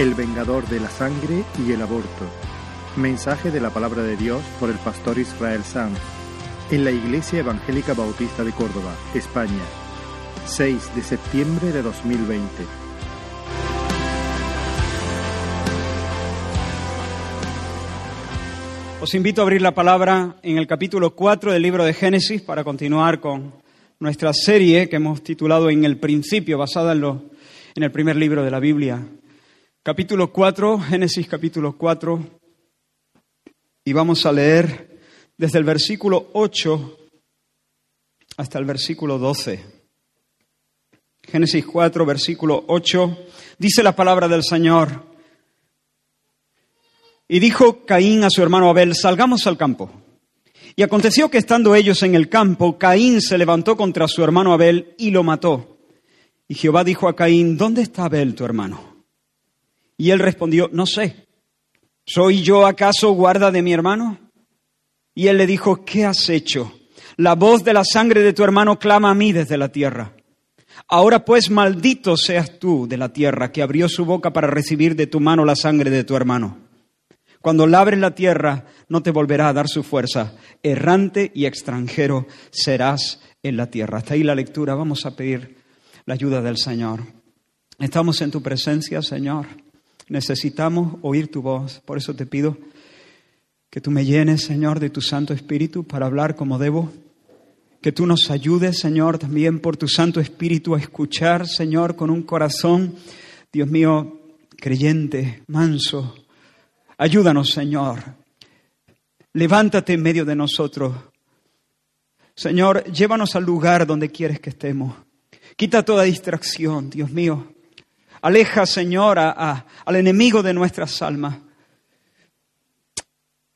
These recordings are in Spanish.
El vengador de la sangre y el aborto. Mensaje de la palabra de Dios por el pastor Israel Sanz en la Iglesia Evangélica Bautista de Córdoba, España, 6 de septiembre de 2020. Os invito a abrir la palabra en el capítulo 4 del libro de Génesis para continuar con nuestra serie que hemos titulado En el principio, basada en, lo, en el primer libro de la Biblia. Capítulo 4, Génesis capítulo 4, y vamos a leer desde el versículo 8 hasta el versículo 12. Génesis 4, versículo 8, dice la palabra del Señor. Y dijo Caín a su hermano Abel, salgamos al campo. Y aconteció que estando ellos en el campo, Caín se levantó contra su hermano Abel y lo mató. Y Jehová dijo a Caín, ¿dónde está Abel tu hermano? Y él respondió, no sé. ¿Soy yo acaso guarda de mi hermano? Y él le dijo, ¿qué has hecho? La voz de la sangre de tu hermano clama a mí desde la tierra. Ahora pues maldito seas tú de la tierra que abrió su boca para recibir de tu mano la sangre de tu hermano. Cuando labres la tierra, no te volverá a dar su fuerza. Errante y extranjero serás en la tierra. Hasta ahí la lectura. Vamos a pedir la ayuda del Señor. Estamos en tu presencia, Señor. Necesitamos oír tu voz. Por eso te pido que tú me llenes, Señor, de tu Santo Espíritu para hablar como debo. Que tú nos ayudes, Señor, también por tu Santo Espíritu a escuchar, Señor, con un corazón, Dios mío, creyente, manso, Ayúdanos, Señor. Levántate en medio de nosotros. Señor, llévanos al lugar donde quieres que estemos. Quita toda distracción, Dios mío. Aleja, Señor, a, al enemigo de nuestras almas.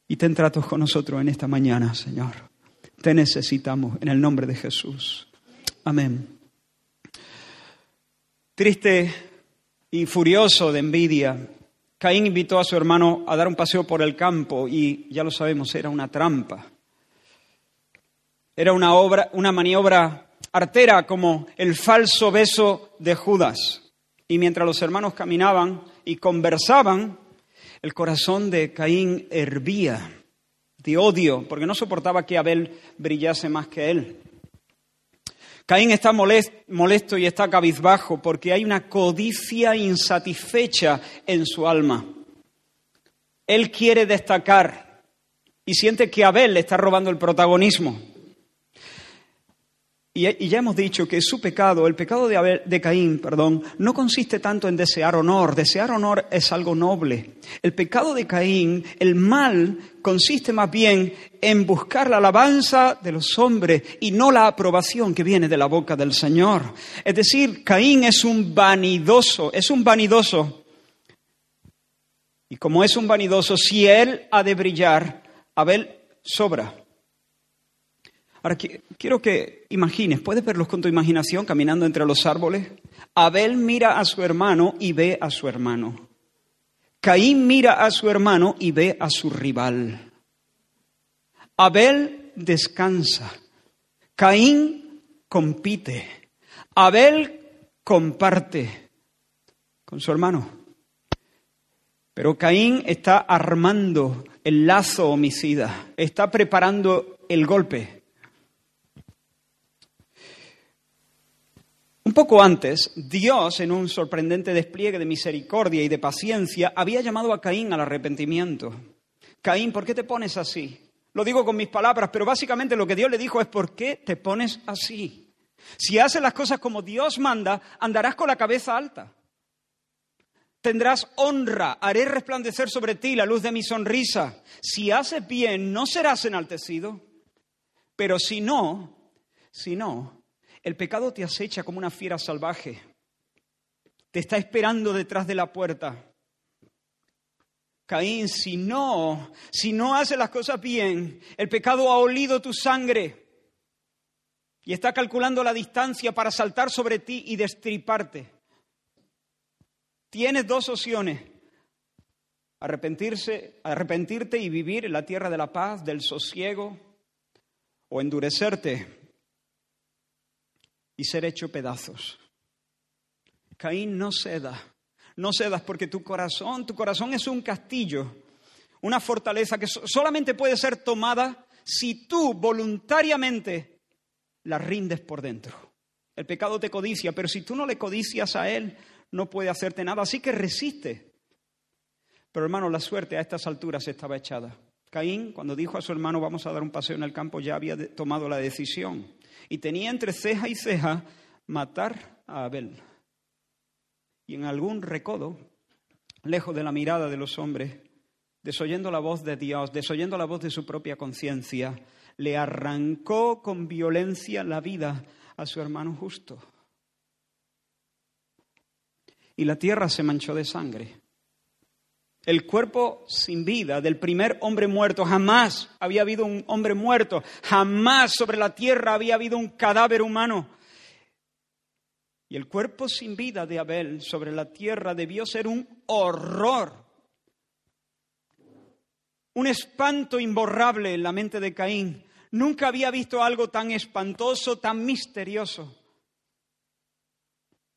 Y ten tratos con nosotros en esta mañana, Señor. Te necesitamos en el nombre de Jesús. Amén. Triste y furioso de envidia, Caín invitó a su hermano a dar un paseo por el campo y ya lo sabemos, era una trampa. Era una obra, una maniobra artera como el falso beso de Judas. Y mientras los hermanos caminaban y conversaban, el corazón de Caín hervía de odio, porque no soportaba que Abel brillase más que él. Caín está molesto y está cabizbajo porque hay una codicia insatisfecha en su alma. Él quiere destacar y siente que Abel le está robando el protagonismo. Y, ya hemos dicho que su pecado, el pecado de, de Caín, perdón, no consiste tanto en desear honor. Desear honor es algo noble. El pecado de Caín, el mal, consiste más bien en buscar la alabanza de los hombres y no la aprobación que viene de la boca del Señor. Es decir, Caín es un vanidoso, es un vanidoso. Y como es un vanidoso, si él ha de brillar, Abel sobra. Ahora quiero que imagines, puedes verlos con tu imaginación caminando entre los árboles. Abel mira a su hermano y ve a su hermano. Caín mira a su hermano y ve a su rival. Abel descansa. Caín compite. Abel comparte con su hermano. Pero Caín está armando el lazo homicida, está preparando el golpe. Un poco antes, Dios, en un sorprendente despliegue de misericordia y de paciencia, había llamado a Caín al arrepentimiento. Caín, ¿por qué te pones así? Lo digo con mis palabras, pero básicamente lo que Dios le dijo es, ¿por qué te pones así? Si haces las cosas como Dios manda, andarás con la cabeza alta. Tendrás honra, haré resplandecer sobre ti la luz de mi sonrisa. Si haces bien, no serás enaltecido. Pero si no, si no, el pecado te acecha como una fiera salvaje. Te está esperando detrás de la puerta. Caín, si no, si no haces las cosas bien, el pecado ha olido tu sangre y está calculando la distancia para saltar sobre ti y destriparte. Tienes dos opciones. Arrepentirse, arrepentirte y vivir en la tierra de la paz, del sosiego, o endurecerte y ser hecho pedazos. Caín no ceda, No cedas porque tu corazón, tu corazón es un castillo, una fortaleza que solamente puede ser tomada si tú voluntariamente la rindes por dentro. El pecado te codicia, pero si tú no le codicias a él, no puede hacerte nada. Así que resiste. Pero hermano, la suerte a estas alturas estaba echada. Caín, cuando dijo a su hermano vamos a dar un paseo en el campo, ya había tomado la decisión. Y tenía entre ceja y ceja matar a Abel. Y en algún recodo, lejos de la mirada de los hombres, desoyendo la voz de Dios, desoyendo la voz de su propia conciencia, le arrancó con violencia la vida a su hermano justo. Y la tierra se manchó de sangre. El cuerpo sin vida del primer hombre muerto, jamás había habido un hombre muerto, jamás sobre la tierra había habido un cadáver humano. Y el cuerpo sin vida de Abel sobre la tierra debió ser un horror, un espanto imborrable en la mente de Caín. Nunca había visto algo tan espantoso, tan misterioso.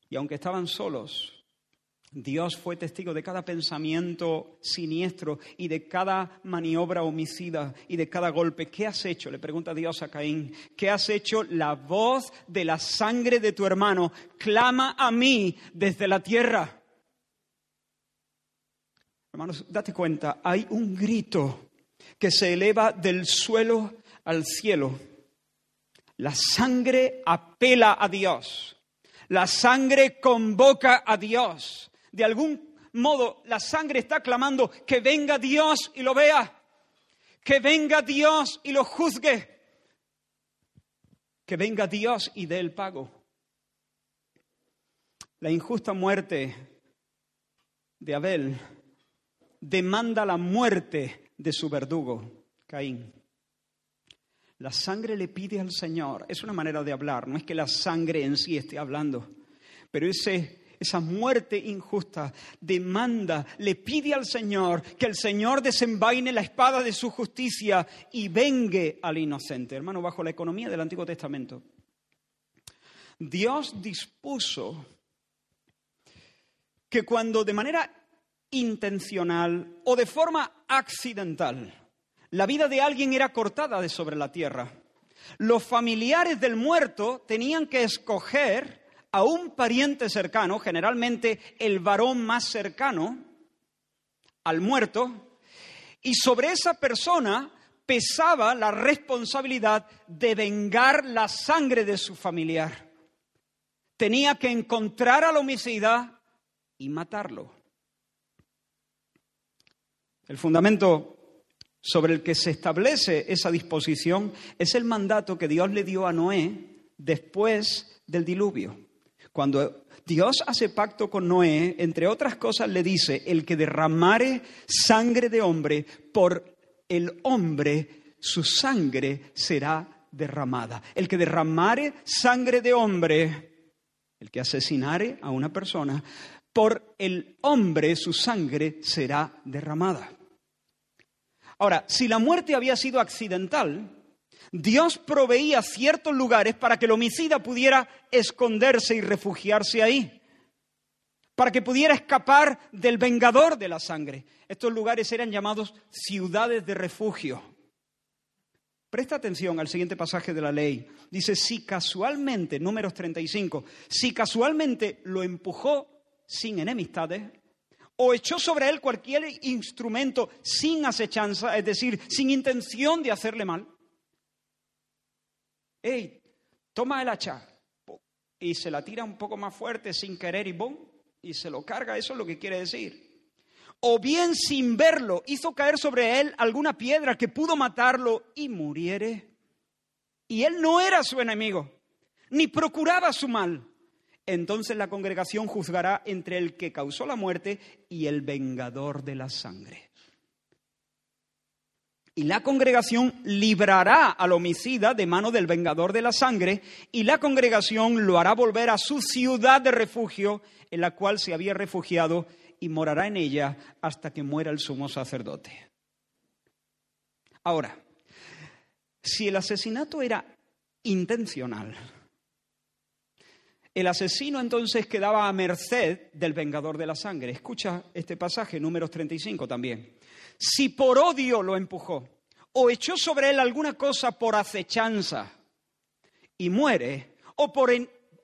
Y aunque estaban solos, Dios fue testigo de cada pensamiento siniestro y de cada maniobra homicida y de cada golpe. ¿Qué has hecho? Le pregunta Dios a Caín. ¿Qué has hecho? La voz de la sangre de tu hermano clama a mí desde la tierra. Hermanos, date cuenta, hay un grito que se eleva del suelo al cielo. La sangre apela a Dios. La sangre convoca a Dios de algún modo la sangre está clamando que venga Dios y lo vea, que venga Dios y lo juzgue, que venga Dios y dé el pago. La injusta muerte de Abel demanda la muerte de su verdugo, Caín. La sangre le pide al Señor, es una manera de hablar, no es que la sangre en sí esté hablando, pero ese esa muerte injusta, demanda, le pide al Señor que el Señor desenvaine la espada de su justicia y vengue al inocente. Hermano, bajo la economía del Antiguo Testamento, Dios dispuso que cuando de manera intencional o de forma accidental la vida de alguien era cortada de sobre la tierra, los familiares del muerto tenían que escoger a un pariente cercano, generalmente el varón más cercano al muerto, y sobre esa persona pesaba la responsabilidad de vengar la sangre de su familiar. Tenía que encontrar al homicida y matarlo. El fundamento sobre el que se establece esa disposición es el mandato que Dios le dio a Noé después del diluvio. Cuando Dios hace pacto con Noé, entre otras cosas le dice, el que derramare sangre de hombre, por el hombre su sangre será derramada. El que derramare sangre de hombre, el que asesinare a una persona, por el hombre su sangre será derramada. Ahora, si la muerte había sido accidental, Dios proveía ciertos lugares para que el homicida pudiera esconderse y refugiarse ahí, para que pudiera escapar del vengador de la sangre. Estos lugares eran llamados ciudades de refugio. Presta atención al siguiente pasaje de la ley. Dice, si casualmente, números 35, si casualmente lo empujó sin enemistades, o echó sobre él cualquier instrumento sin acechanza, es decir, sin intención de hacerle mal, hey, toma el hacha, y se la tira un poco más fuerte sin querer y ¡bum! y se lo carga, eso es lo que quiere decir. O bien sin verlo, hizo caer sobre él alguna piedra que pudo matarlo y muriere. Y él no era su enemigo, ni procuraba su mal. Entonces la congregación juzgará entre el que causó la muerte y el vengador de la sangre. Y la congregación librará al homicida de mano del vengador de la sangre, y la congregación lo hará volver a su ciudad de refugio, en la cual se había refugiado, y morará en ella hasta que muera el sumo sacerdote. Ahora, si el asesinato era intencional, El asesino entonces quedaba a merced del vengador de la sangre. Escucha este pasaje, números 35 también. Si por odio lo empujó o echó sobre él alguna cosa por acechanza y muere, o por,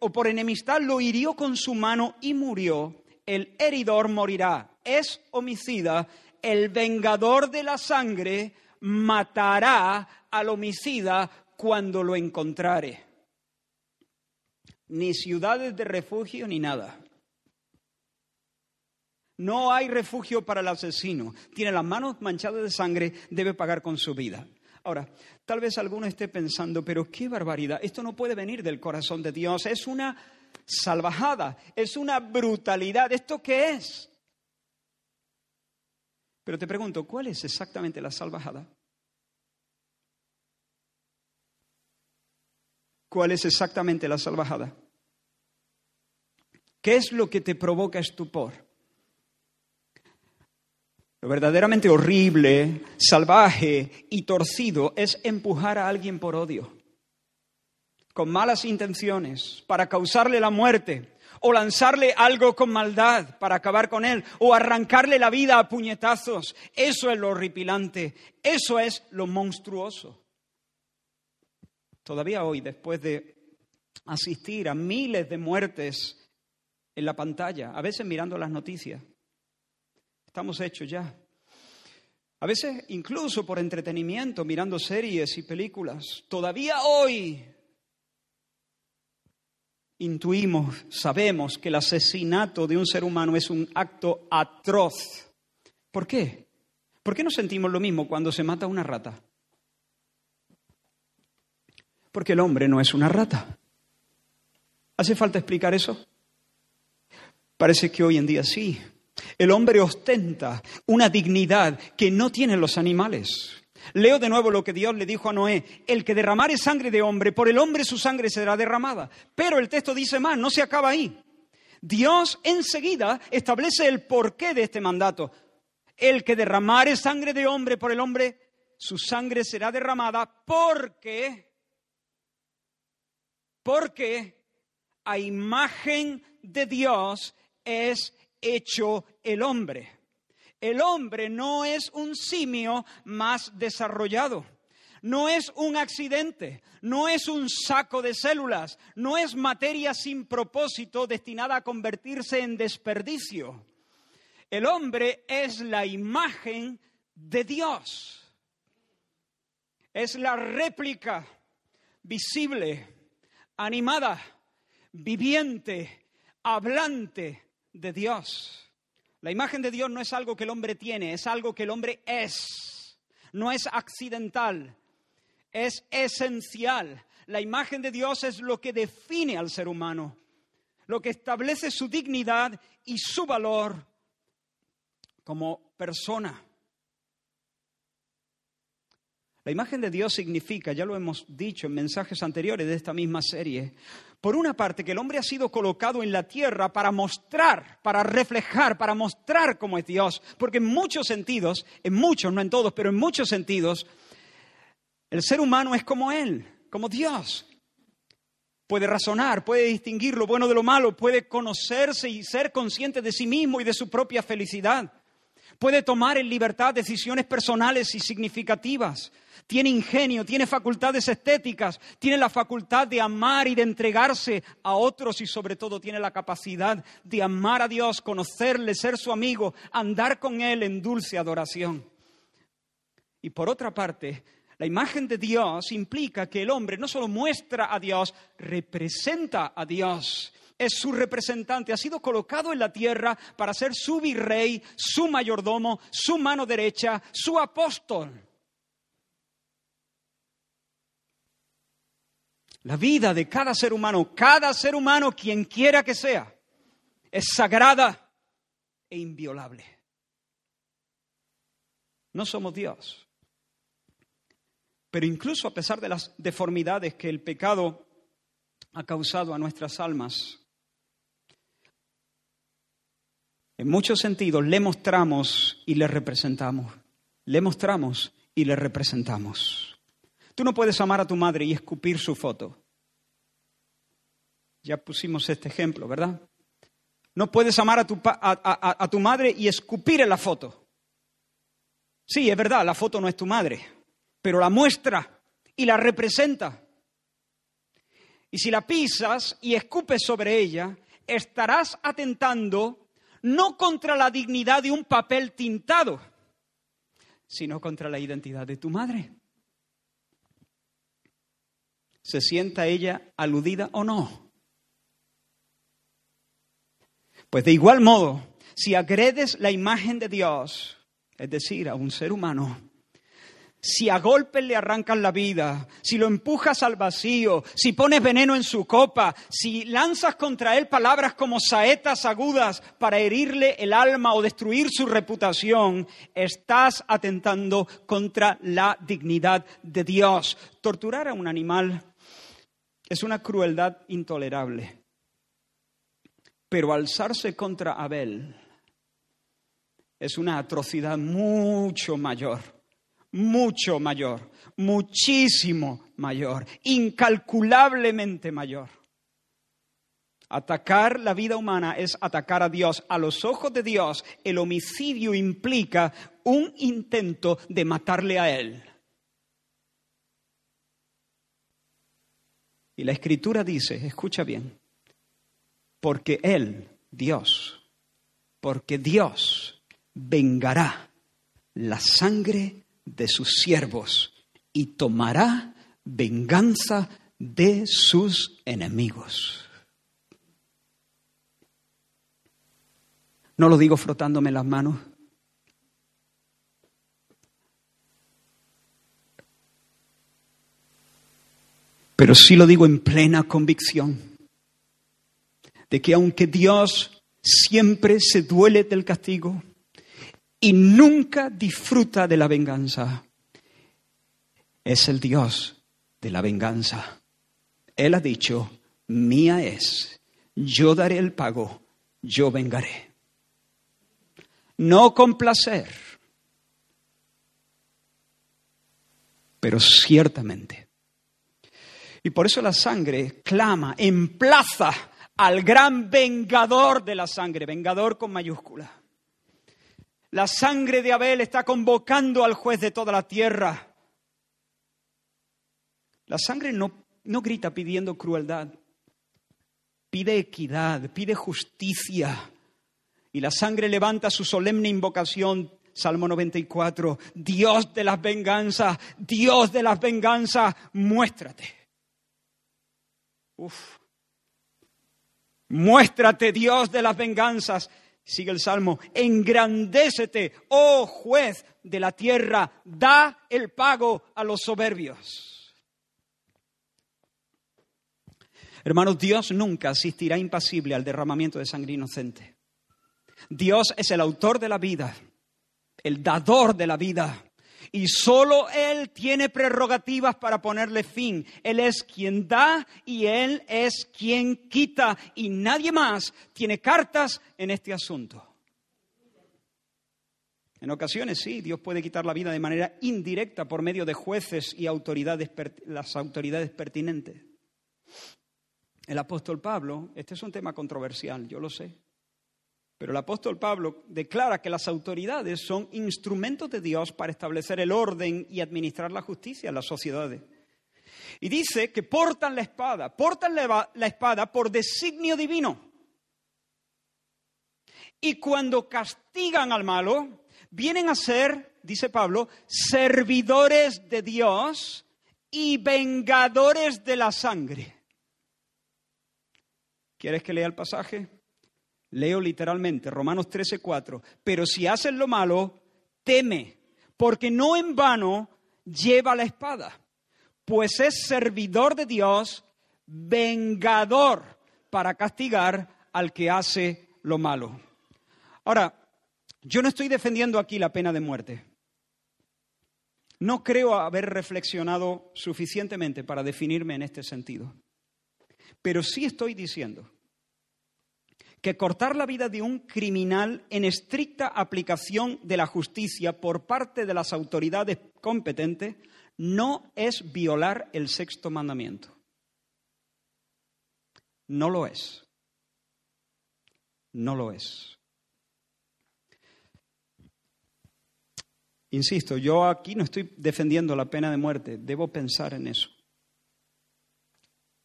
o por enemistad lo hirió con su mano y murió, el heridor morirá. Es homicida, el vengador de la sangre matará al homicida cuando lo encontrare. Ni ciudades de refugio ni nada. No hay refugio para el asesino. Tiene las manos manchadas de sangre, debe pagar con su vida. Ahora, tal vez alguno esté pensando, pero qué barbaridad, esto no puede venir del corazón de Dios, es una salvajada, es una brutalidad, ¿esto qué es? Pero te pregunto, ¿cuál es exactamente la salvajada? ¿Cuál es exactamente la salvajada? ¿Qué es lo que te provoca estupor? Lo verdaderamente horrible, salvaje y torcido es empujar a alguien por odio, con malas intenciones, para causarle la muerte, o lanzarle algo con maldad para acabar con él, o arrancarle la vida a puñetazos. Eso es lo horripilante, eso es lo monstruoso. Todavía hoy, después de asistir a miles de muertes en la pantalla, a veces mirando las noticias, estamos hechos ya. A veces incluso por entretenimiento, mirando series y películas. Todavía hoy intuimos, sabemos que el asesinato de un ser humano es un acto atroz. ¿Por qué? ¿Por qué no sentimos lo mismo cuando se mata una rata? Porque el hombre no es una rata. ¿Hace falta explicar eso? Parece que hoy en día sí. El hombre ostenta una dignidad que no tienen los animales. Leo de nuevo lo que Dios le dijo a Noé, el que derramare sangre de hombre, por el hombre su sangre será derramada. Pero el texto dice más, no se acaba ahí. Dios enseguida establece el porqué de este mandato. El que derramare sangre de hombre por el hombre, su sangre será derramada porque, porque a imagen de Dios es hecho el hombre. El hombre no es un simio más desarrollado. No es un accidente, no es un saco de células, no es materia sin propósito destinada a convertirse en desperdicio. El hombre es la imagen de Dios. Es la réplica visible, animada, viviente, hablante de Dios. La imagen de Dios no es algo que el hombre tiene, es algo que el hombre es. No es accidental, es esencial. La imagen de Dios es lo que define al ser humano, lo que establece su dignidad y su valor como persona. La imagen de Dios significa, ya lo hemos dicho en mensajes anteriores de esta misma serie, por una parte que el hombre ha sido colocado en la tierra para mostrar, para reflejar, para mostrar cómo es Dios, porque en muchos sentidos, en muchos, no en todos, pero en muchos sentidos, el ser humano es como Él, como Dios. Puede razonar, puede distinguir lo bueno de lo malo, puede conocerse y ser consciente de sí mismo y de su propia felicidad. Puede tomar en libertad decisiones personales y significativas tiene ingenio, tiene facultades estéticas, tiene la facultad de amar y de entregarse a otros y sobre todo tiene la capacidad de amar a Dios, conocerle, ser su amigo, andar con Él en dulce adoración. Y por otra parte, la imagen de Dios implica que el hombre no solo muestra a Dios, representa a Dios. Es su representante, ha sido colocado en la tierra para ser su virrey, su mayordomo, su mano derecha, su apóstol. La vida de cada ser humano, cada ser humano, quien quiera que sea, es sagrada e inviolable. No somos Dios. Pero incluso a pesar de las deformidades que el pecado ha causado a nuestras almas, en muchos sentidos le mostramos y le representamos. Le mostramos y le representamos. Tú no puedes amar a tu madre y escupir su foto. Ya pusimos este ejemplo, ¿verdad? No puedes amar a tu, a tu madre y escupir en la foto. Sí, es verdad, la foto no es tu madre, pero la muestra y la representa. Y si la pisas y escupes sobre ella, estarás atentando no contra la dignidad de un papel tintado, sino contra la identidad de tu madre. ¿Se sienta ella aludida o no? Pues de igual modo, si agredes la imagen de Dios, es decir, a un ser humano, si a golpes le arrancan la vida, si lo empujas al vacío, si pones veneno en su copa, si lanzas contra él palabras como saetas agudas para herirle el alma o destruir su reputación, estás atentando contra la dignidad de Dios. Torturar a un animal es una crueldad intolerable, pero alzarse contra Abel es una atrocidad mucho mayor mucho mayor, muchísimo mayor, incalculablemente mayor. Atacar la vida humana es atacar a Dios. A los ojos de Dios, el homicidio implica un intento de matarle a Él. Y la escritura dice, escucha bien, porque Él, Dios, porque Dios vengará la sangre de sus siervos y tomará venganza de sus enemigos. No lo digo frotándome las manos. Pero sí lo digo en plena convicción de que aunque Dios siempre se duele del castigo, y nunca disfruta de la venganza. Es el Dios de la venganza. Él ha dicho, mía es, yo daré el pago, yo vengaré. No con placer, pero ciertamente. Y por eso la sangre clama, emplaza al gran vengador de la sangre, vengador con mayúscula. La sangre de Abel está convocando al juez de toda la tierra. La sangre no, no grita pidiendo crueldad, pide equidad, pide justicia. Y la sangre levanta su solemne invocación, Salmo 94, Dios de las venganzas, Dios de las venganzas, muéstrate. Uf. Muéstrate, Dios de las venganzas. Sigue el Salmo, engrandécete, oh juez de la tierra, da el pago a los soberbios. Hermanos, Dios nunca asistirá impasible al derramamiento de sangre inocente. Dios es el autor de la vida, el dador de la vida. Y solo Él tiene prerrogativas para ponerle fin. Él es quien da y Él es quien quita. Y nadie más tiene cartas en este asunto. En ocasiones sí, Dios puede quitar la vida de manera indirecta por medio de jueces y autoridades, las autoridades pertinentes. El apóstol Pablo, este es un tema controversial, yo lo sé, pero el apóstol Pablo declara que las autoridades son instrumentos de Dios para establecer el orden y administrar la justicia en las sociedades. Y dice que portan la espada, portan la espada por designio divino. Y cuando castigan al malo, vienen a ser, dice Pablo, servidores de Dios y vengadores de la sangre. ¿Quieres que lea el pasaje? Leo literalmente, Romanos 13, 4. Pero si haces lo malo, teme, porque no en vano lleva la espada, pues es servidor de Dios, vengador para castigar al que hace lo malo. Ahora, yo no estoy defendiendo aquí la pena de muerte. No creo haber reflexionado suficientemente para definirme en este sentido. Pero sí estoy diciendo que cortar la vida de un criminal en estricta aplicación de la justicia por parte de las autoridades competentes no es violar el sexto mandamiento. No lo es. No lo es. Insisto, yo aquí no estoy defendiendo la pena de muerte, debo pensar en eso.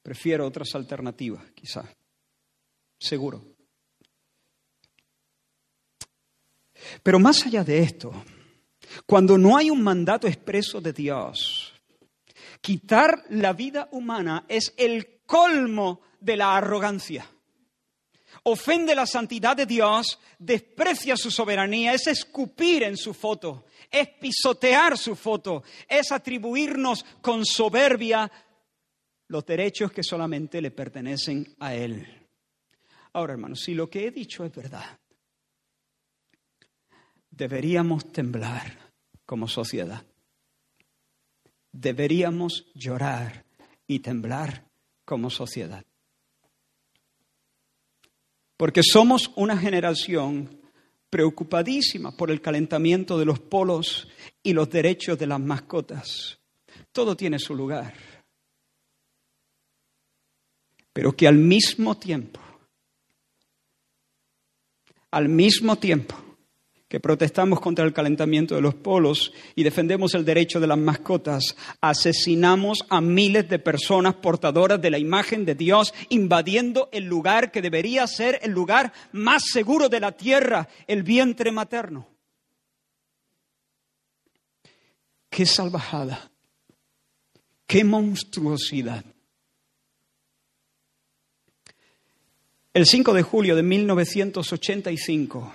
Prefiero otras alternativas, quizás. Seguro. Pero más allá de esto, cuando no hay un mandato expreso de Dios, quitar la vida humana es el colmo de la arrogancia. Ofende la santidad de Dios, desprecia su soberanía, es escupir en su foto, es pisotear su foto, es atribuirnos con soberbia los derechos que solamente le pertenecen a Él. Ahora, hermanos, si lo que he dicho es verdad, deberíamos temblar como sociedad. Deberíamos llorar y temblar como sociedad. Porque somos una generación preocupadísima por el calentamiento de los polos y los derechos de las mascotas. Todo tiene su lugar. Pero que al mismo tiempo, al mismo tiempo, que protestamos contra el calentamiento de los polos y defendemos el derecho de las mascotas, asesinamos a miles de personas portadoras de la imagen de Dios, invadiendo el lugar que debería ser el lugar más seguro de la tierra, el vientre materno. Qué salvajada, qué monstruosidad. El 5 de julio de 1985,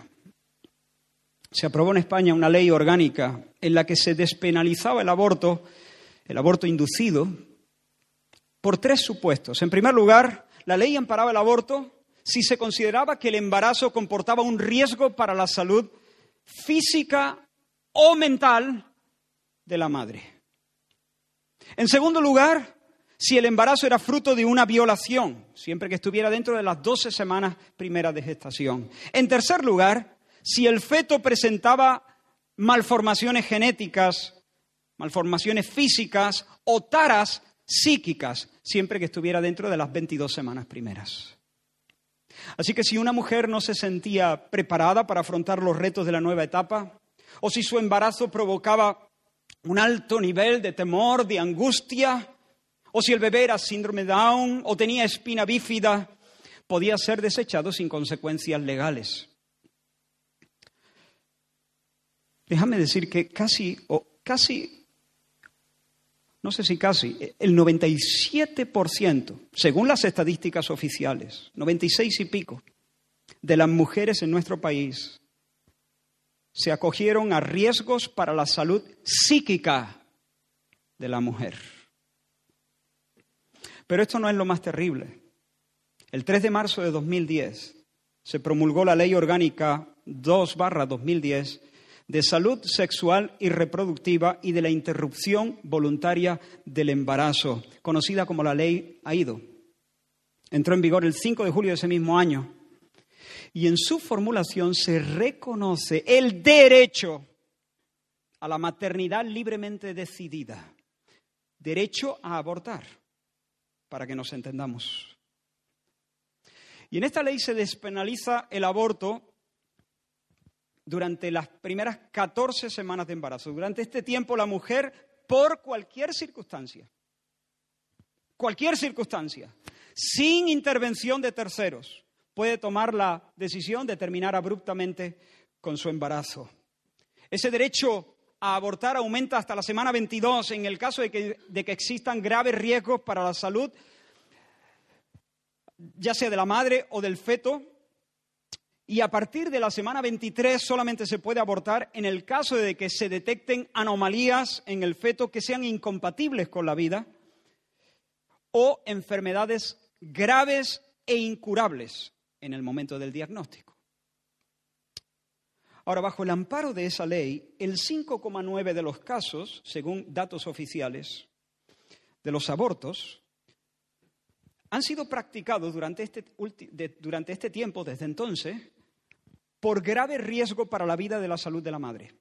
se aprobó en España una ley orgánica en la que se despenalizaba el aborto, el aborto inducido, por tres supuestos. En primer lugar, la ley amparaba el aborto si se consideraba que el embarazo comportaba un riesgo para la salud física o mental de la madre. En segundo lugar, si el embarazo era fruto de una violación, siempre que estuviera dentro de las 12 semanas primeras de gestación. En tercer lugar, si el feto presentaba malformaciones genéticas, malformaciones físicas o taras psíquicas, siempre que estuviera dentro de las 22 semanas primeras. Así que si una mujer no se sentía preparada para afrontar los retos de la nueva etapa, o si su embarazo provocaba un alto nivel de temor, de angustia, o si el bebé era síndrome Down o tenía espina bífida, podía ser desechado sin consecuencias legales. Déjame decir que casi, o casi, no sé si casi, el 97%, según las estadísticas oficiales, 96 y pico, de las mujeres en nuestro país se acogieron a riesgos para la salud psíquica de la mujer. Pero esto no es lo más terrible. El 3 de marzo de 2010 se promulgó la Ley Orgánica 2 2010 de salud sexual y reproductiva y de la interrupción voluntaria del embarazo, conocida como la ley AIDO. Entró en vigor el 5 de julio de ese mismo año y en su formulación se reconoce el derecho a la maternidad libremente decidida, derecho a abortar, para que nos entendamos. Y en esta ley se despenaliza el aborto durante las primeras 14 semanas de embarazo. Durante este tiempo la mujer, por cualquier circunstancia, cualquier circunstancia, sin intervención de terceros, puede tomar la decisión de terminar abruptamente con su embarazo. Ese derecho a abortar aumenta hasta la semana 22 en el caso de que, de que existan graves riesgos para la salud, ya sea de la madre o del feto, y a partir de la semana 23 solamente se puede abortar en el caso de que se detecten anomalías en el feto que sean incompatibles con la vida o enfermedades graves e incurables en el momento del diagnóstico. Ahora, bajo el amparo de esa ley, el 5,9 de los casos, según datos oficiales, de los abortos han sido practicados durante este, durante este tiempo, desde entonces, por grave riesgo para la vida de la salud de la madre.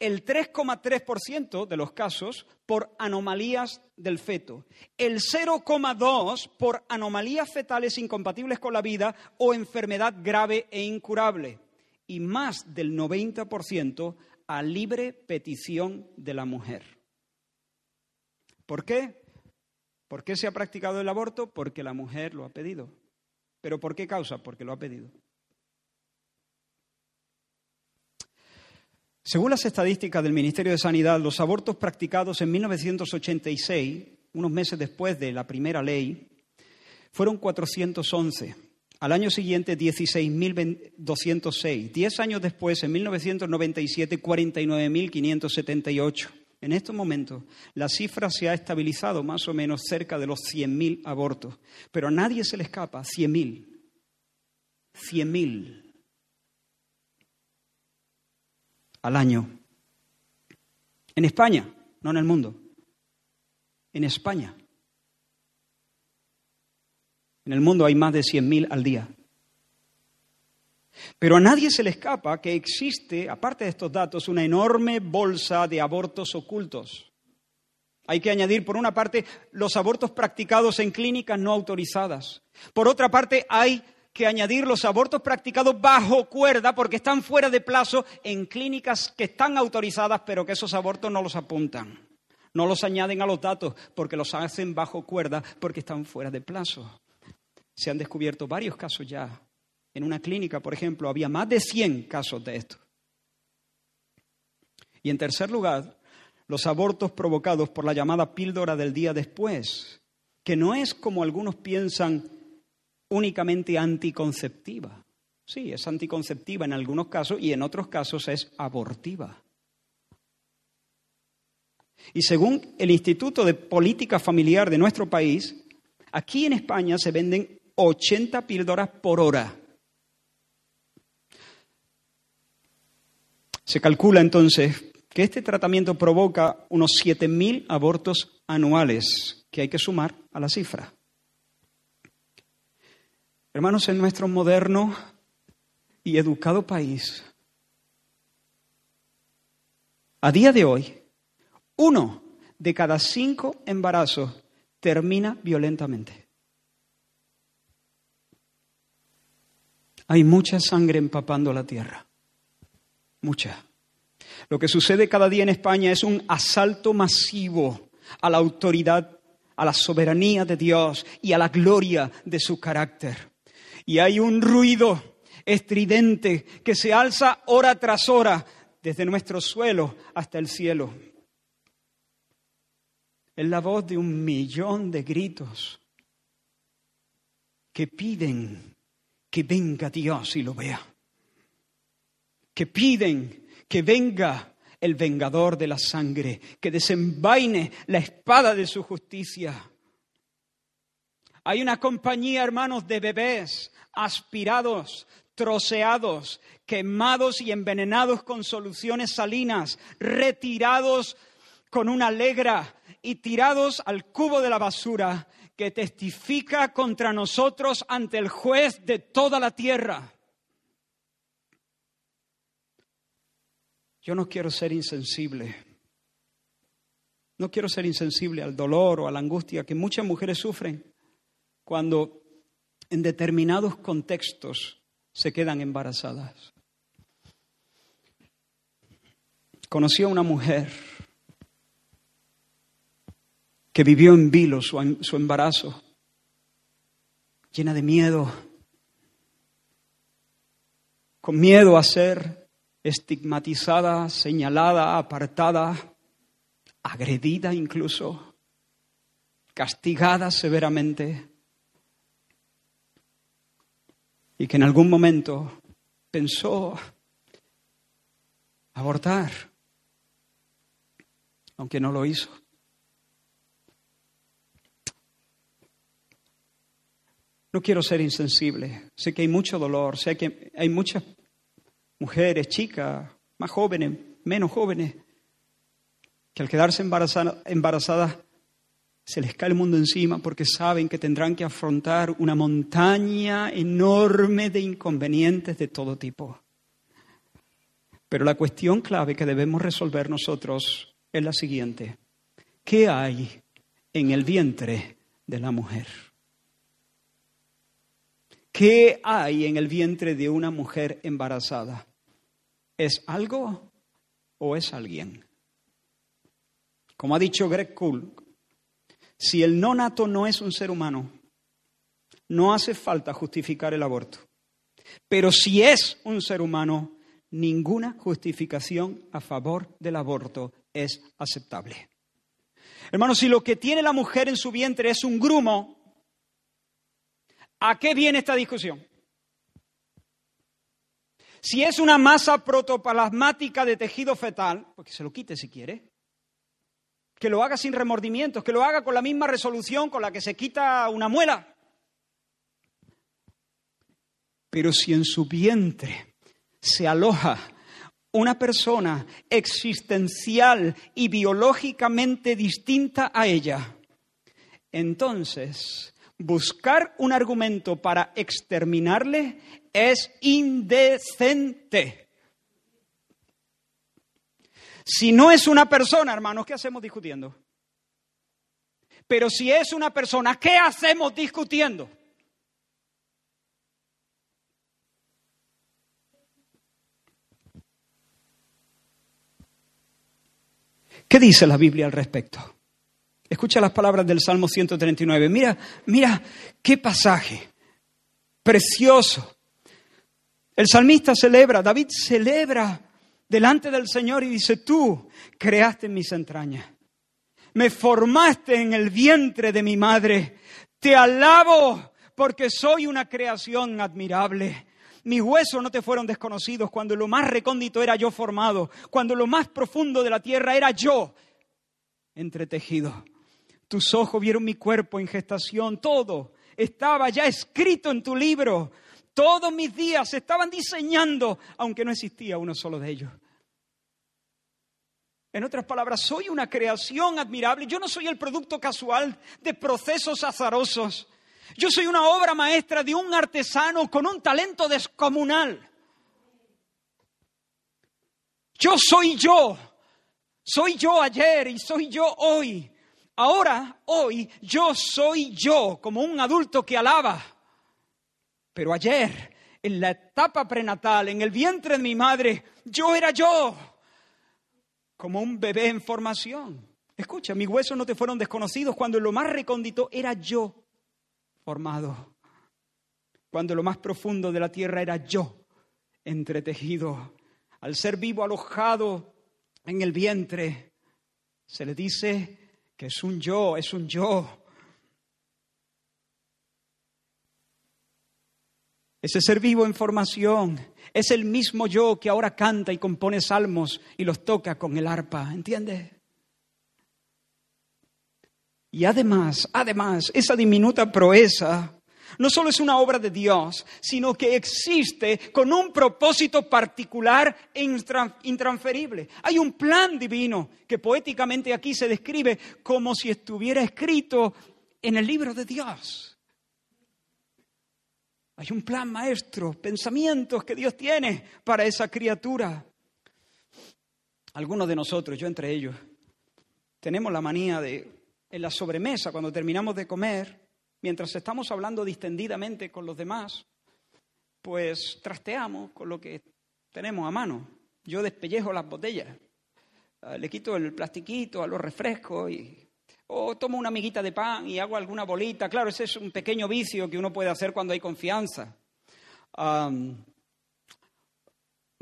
el 3,3% de los casos por anomalías del feto, el 0,2% por anomalías fetales incompatibles con la vida o enfermedad grave e incurable, y más del 90% a libre petición de la mujer. ¿Por qué? ¿Por qué se ha practicado el aborto? Porque la mujer lo ha pedido. ¿Pero por qué causa? Porque lo ha pedido. Según las estadísticas del Ministerio de Sanidad, los abortos practicados en 1986, unos meses después de la primera ley, fueron 411. Al año siguiente, 16.206. Diez años después, en 1997, 49.578. En estos momentos, la cifra se ha estabilizado más o menos cerca de los 100.000 abortos. Pero a nadie se le escapa 100.000. 100.000 al año. En España, no en el mundo. En España. En el mundo hay más de 100.000 al día. Pero a nadie se le escapa que existe, aparte de estos datos, una enorme bolsa de abortos ocultos. Hay que añadir, por una parte, los abortos practicados en clínicas no autorizadas. Por otra parte, hay que añadir los abortos practicados bajo cuerda porque están fuera de plazo en clínicas que están autorizadas, pero que esos abortos no los apuntan. No los añaden a los datos porque los hacen bajo cuerda porque están fuera de plazo. Se han descubierto varios casos ya. En una clínica, por ejemplo, había más de 100 casos de esto. Y en tercer lugar, los abortos provocados por la llamada píldora del día después, que no es como algunos piensan únicamente anticonceptiva. Sí, es anticonceptiva en algunos casos y en otros casos es abortiva. Y según el Instituto de Política Familiar de nuestro país, aquí en España se venden 80 píldoras por hora. Se calcula entonces que este tratamiento provoca unos 7.000 abortos anuales, que hay que sumar a la cifra. Hermanos, en nuestro moderno y educado país, a día de hoy, uno de cada cinco embarazos termina violentamente. Hay mucha sangre empapando la tierra. Mucha. Lo que sucede cada día en España es un asalto masivo a la autoridad, a la soberanía de Dios y a la gloria de su carácter y hay un ruido estridente que se alza hora tras hora desde nuestro suelo hasta el cielo. Es la voz de un millón de gritos que piden que venga Dios y lo vea. Que piden que venga el vengador de la sangre, que desenvaine la espada de su justicia. Hay una compañía, hermanos, de bebés aspirados, troceados, quemados y envenenados con soluciones salinas, retirados con una alegra y tirados al cubo de la basura que testifica contra nosotros ante el juez de toda la tierra. Yo no quiero ser insensible. No quiero ser insensible al dolor o a la angustia que muchas mujeres sufren cuando en determinados contextos se quedan embarazadas. Conocí a una mujer que vivió en vilo su, su embarazo, llena de miedo, con miedo a ser estigmatizada, señalada, apartada, agredida incluso, castigada severamente y que en algún momento pensó abortar, aunque no lo hizo. No quiero ser insensible. Sé que hay mucho dolor, sé que hay muchas mujeres, chicas, más jóvenes, menos jóvenes, que al quedarse embarazadas se les cae el mundo encima porque saben que tendrán que afrontar una montaña enorme de inconvenientes de todo tipo. Pero la cuestión clave que debemos resolver nosotros es la siguiente. ¿Qué hay en el vientre de la mujer? ¿Qué hay en el vientre de una mujer embarazada? ¿Es algo o es alguien? Como ha dicho Greg Cool, si el nonato no es un ser humano, no hace falta justificar el aborto. Pero si es un ser humano, ninguna justificación a favor del aborto es aceptable. Hermanos, si lo que tiene la mujer en su vientre es un grumo, ¿a qué viene esta discusión? Si es una masa protoplasmática de tejido fetal, pues que se lo quite si quiere. Que lo haga sin remordimientos, que lo haga con la misma resolución con la que se quita una muela. Pero si en su vientre se aloja una persona existencial y biológicamente distinta a ella, entonces buscar un argumento para exterminarle es indecente. Si no es una persona, hermanos, ¿qué hacemos discutiendo? Pero si es una persona, ¿qué hacemos discutiendo? ¿Qué dice la Biblia al respecto? Escucha las palabras del Salmo 139. Mira, mira qué pasaje precioso. El salmista celebra, David celebra delante del Señor y dice, tú creaste mis entrañas, me formaste en el vientre de mi madre, te alabo porque soy una creación admirable. Mis huesos no te fueron desconocidos cuando lo más recóndito era yo formado, cuando lo más profundo de la tierra era yo entretejido. Tus ojos vieron mi cuerpo en gestación, todo estaba ya escrito en tu libro. Todos mis días se estaban diseñando, aunque no existía uno solo de ellos. En otras palabras, soy una creación admirable. Yo no soy el producto casual de procesos azarosos. Yo soy una obra maestra de un artesano con un talento descomunal. Yo soy yo. Soy yo ayer y soy yo hoy. Ahora, hoy, yo soy yo como un adulto que alaba. Pero ayer, en la etapa prenatal, en el vientre de mi madre, yo era yo, como un bebé en formación. Escucha, mis huesos no te fueron desconocidos cuando lo más recóndito era yo formado. Cuando lo más profundo de la tierra era yo, entretejido. Al ser vivo alojado en el vientre, se le dice que es un yo, es un yo. Ese ser vivo en formación es el mismo yo que ahora canta y compone salmos y los toca con el arpa, ¿entiendes? Y además, además, esa diminuta proeza no solo es una obra de Dios, sino que existe con un propósito particular e intransferible. Hay un plan divino que poéticamente aquí se describe como si estuviera escrito en el libro de Dios. Hay un plan maestro, pensamientos que Dios tiene para esa criatura. Algunos de nosotros, yo entre ellos, tenemos la manía de en la sobremesa, cuando terminamos de comer, mientras estamos hablando distendidamente con los demás, pues trasteamos con lo que tenemos a mano. Yo despellejo las botellas, le quito el plastiquito a los refrescos y o tomo una amiguita de pan y hago alguna bolita. Claro, ese es un pequeño vicio que uno puede hacer cuando hay confianza. no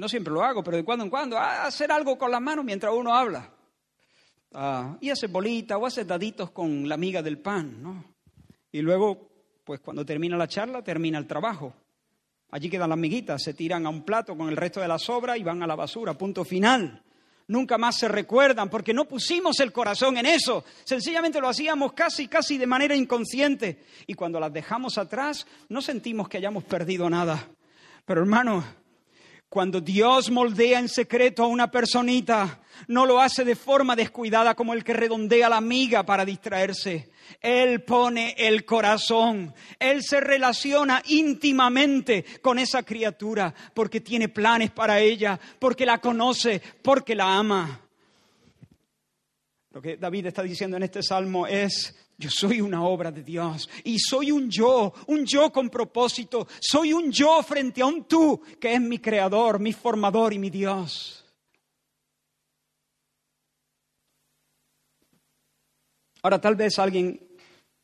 siempre lo hago, pero de cuando en cuando, hacer algo con las manos mientras uno habla. Ah, y hace bolita o hace daditos con la amiga del pan, ¿no? Y luego, pues cuando termina la charla, termina el trabajo. Allí quedan las miguitas, se tiran a un plato con el resto de la sobra y van a la basura, punto final. Nunca más se recuerdan porque no pusimos el corazón en eso. Sencillamente lo hacíamos casi, casi de manera inconsciente. Y cuando las dejamos atrás, no sentimos que hayamos perdido nada. Pero hermano, Cuando Dios moldea en secreto a una personita, no lo hace de forma descuidada como el que redondea la miga para distraerse. Él pone el corazón, Él se relaciona íntimamente con esa criatura porque tiene planes para ella, porque la conoce, porque la ama. Lo que David está diciendo en este salmo es, yo soy una obra de Dios y soy un yo, un yo con propósito, soy un yo frente a un tú que es mi creador, mi formador y mi Dios. Ahora tal vez alguien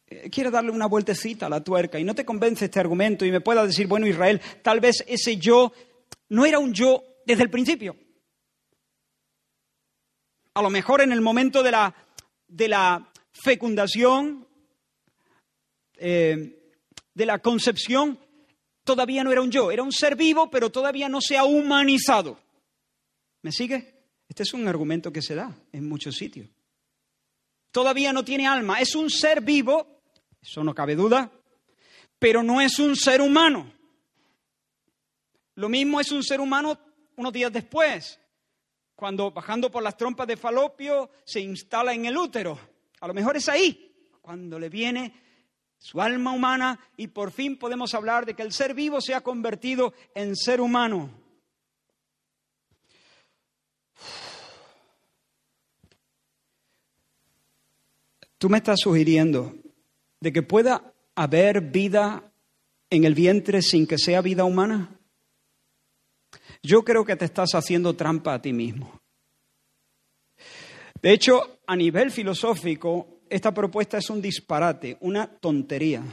eh, quiere darle una vueltecita a la tuerca y no te convence este argumento y me pueda decir, bueno Israel, tal vez ese yo no era un yo desde el principio. A lo mejor en el momento de la, de la fecundación, eh, de la concepción, todavía no era un yo, era un ser vivo, pero todavía no se ha humanizado. ¿Me sigue? Este es un argumento que se da en muchos sitios. Todavía no tiene alma, es un ser vivo, eso no cabe duda, pero no es un ser humano. Lo mismo es un ser humano unos días después, cuando bajando por las trompas de falopio se instala en el útero. A lo mejor es ahí, cuando le viene su alma humana y por fin podemos hablar de que el ser vivo se ha convertido en ser humano. Tú me estás sugiriendo de que pueda haber vida en el vientre sin que sea vida humana. Yo creo que te estás haciendo trampa a ti mismo. De hecho, a nivel filosófico, esta propuesta es un disparate, una tontería.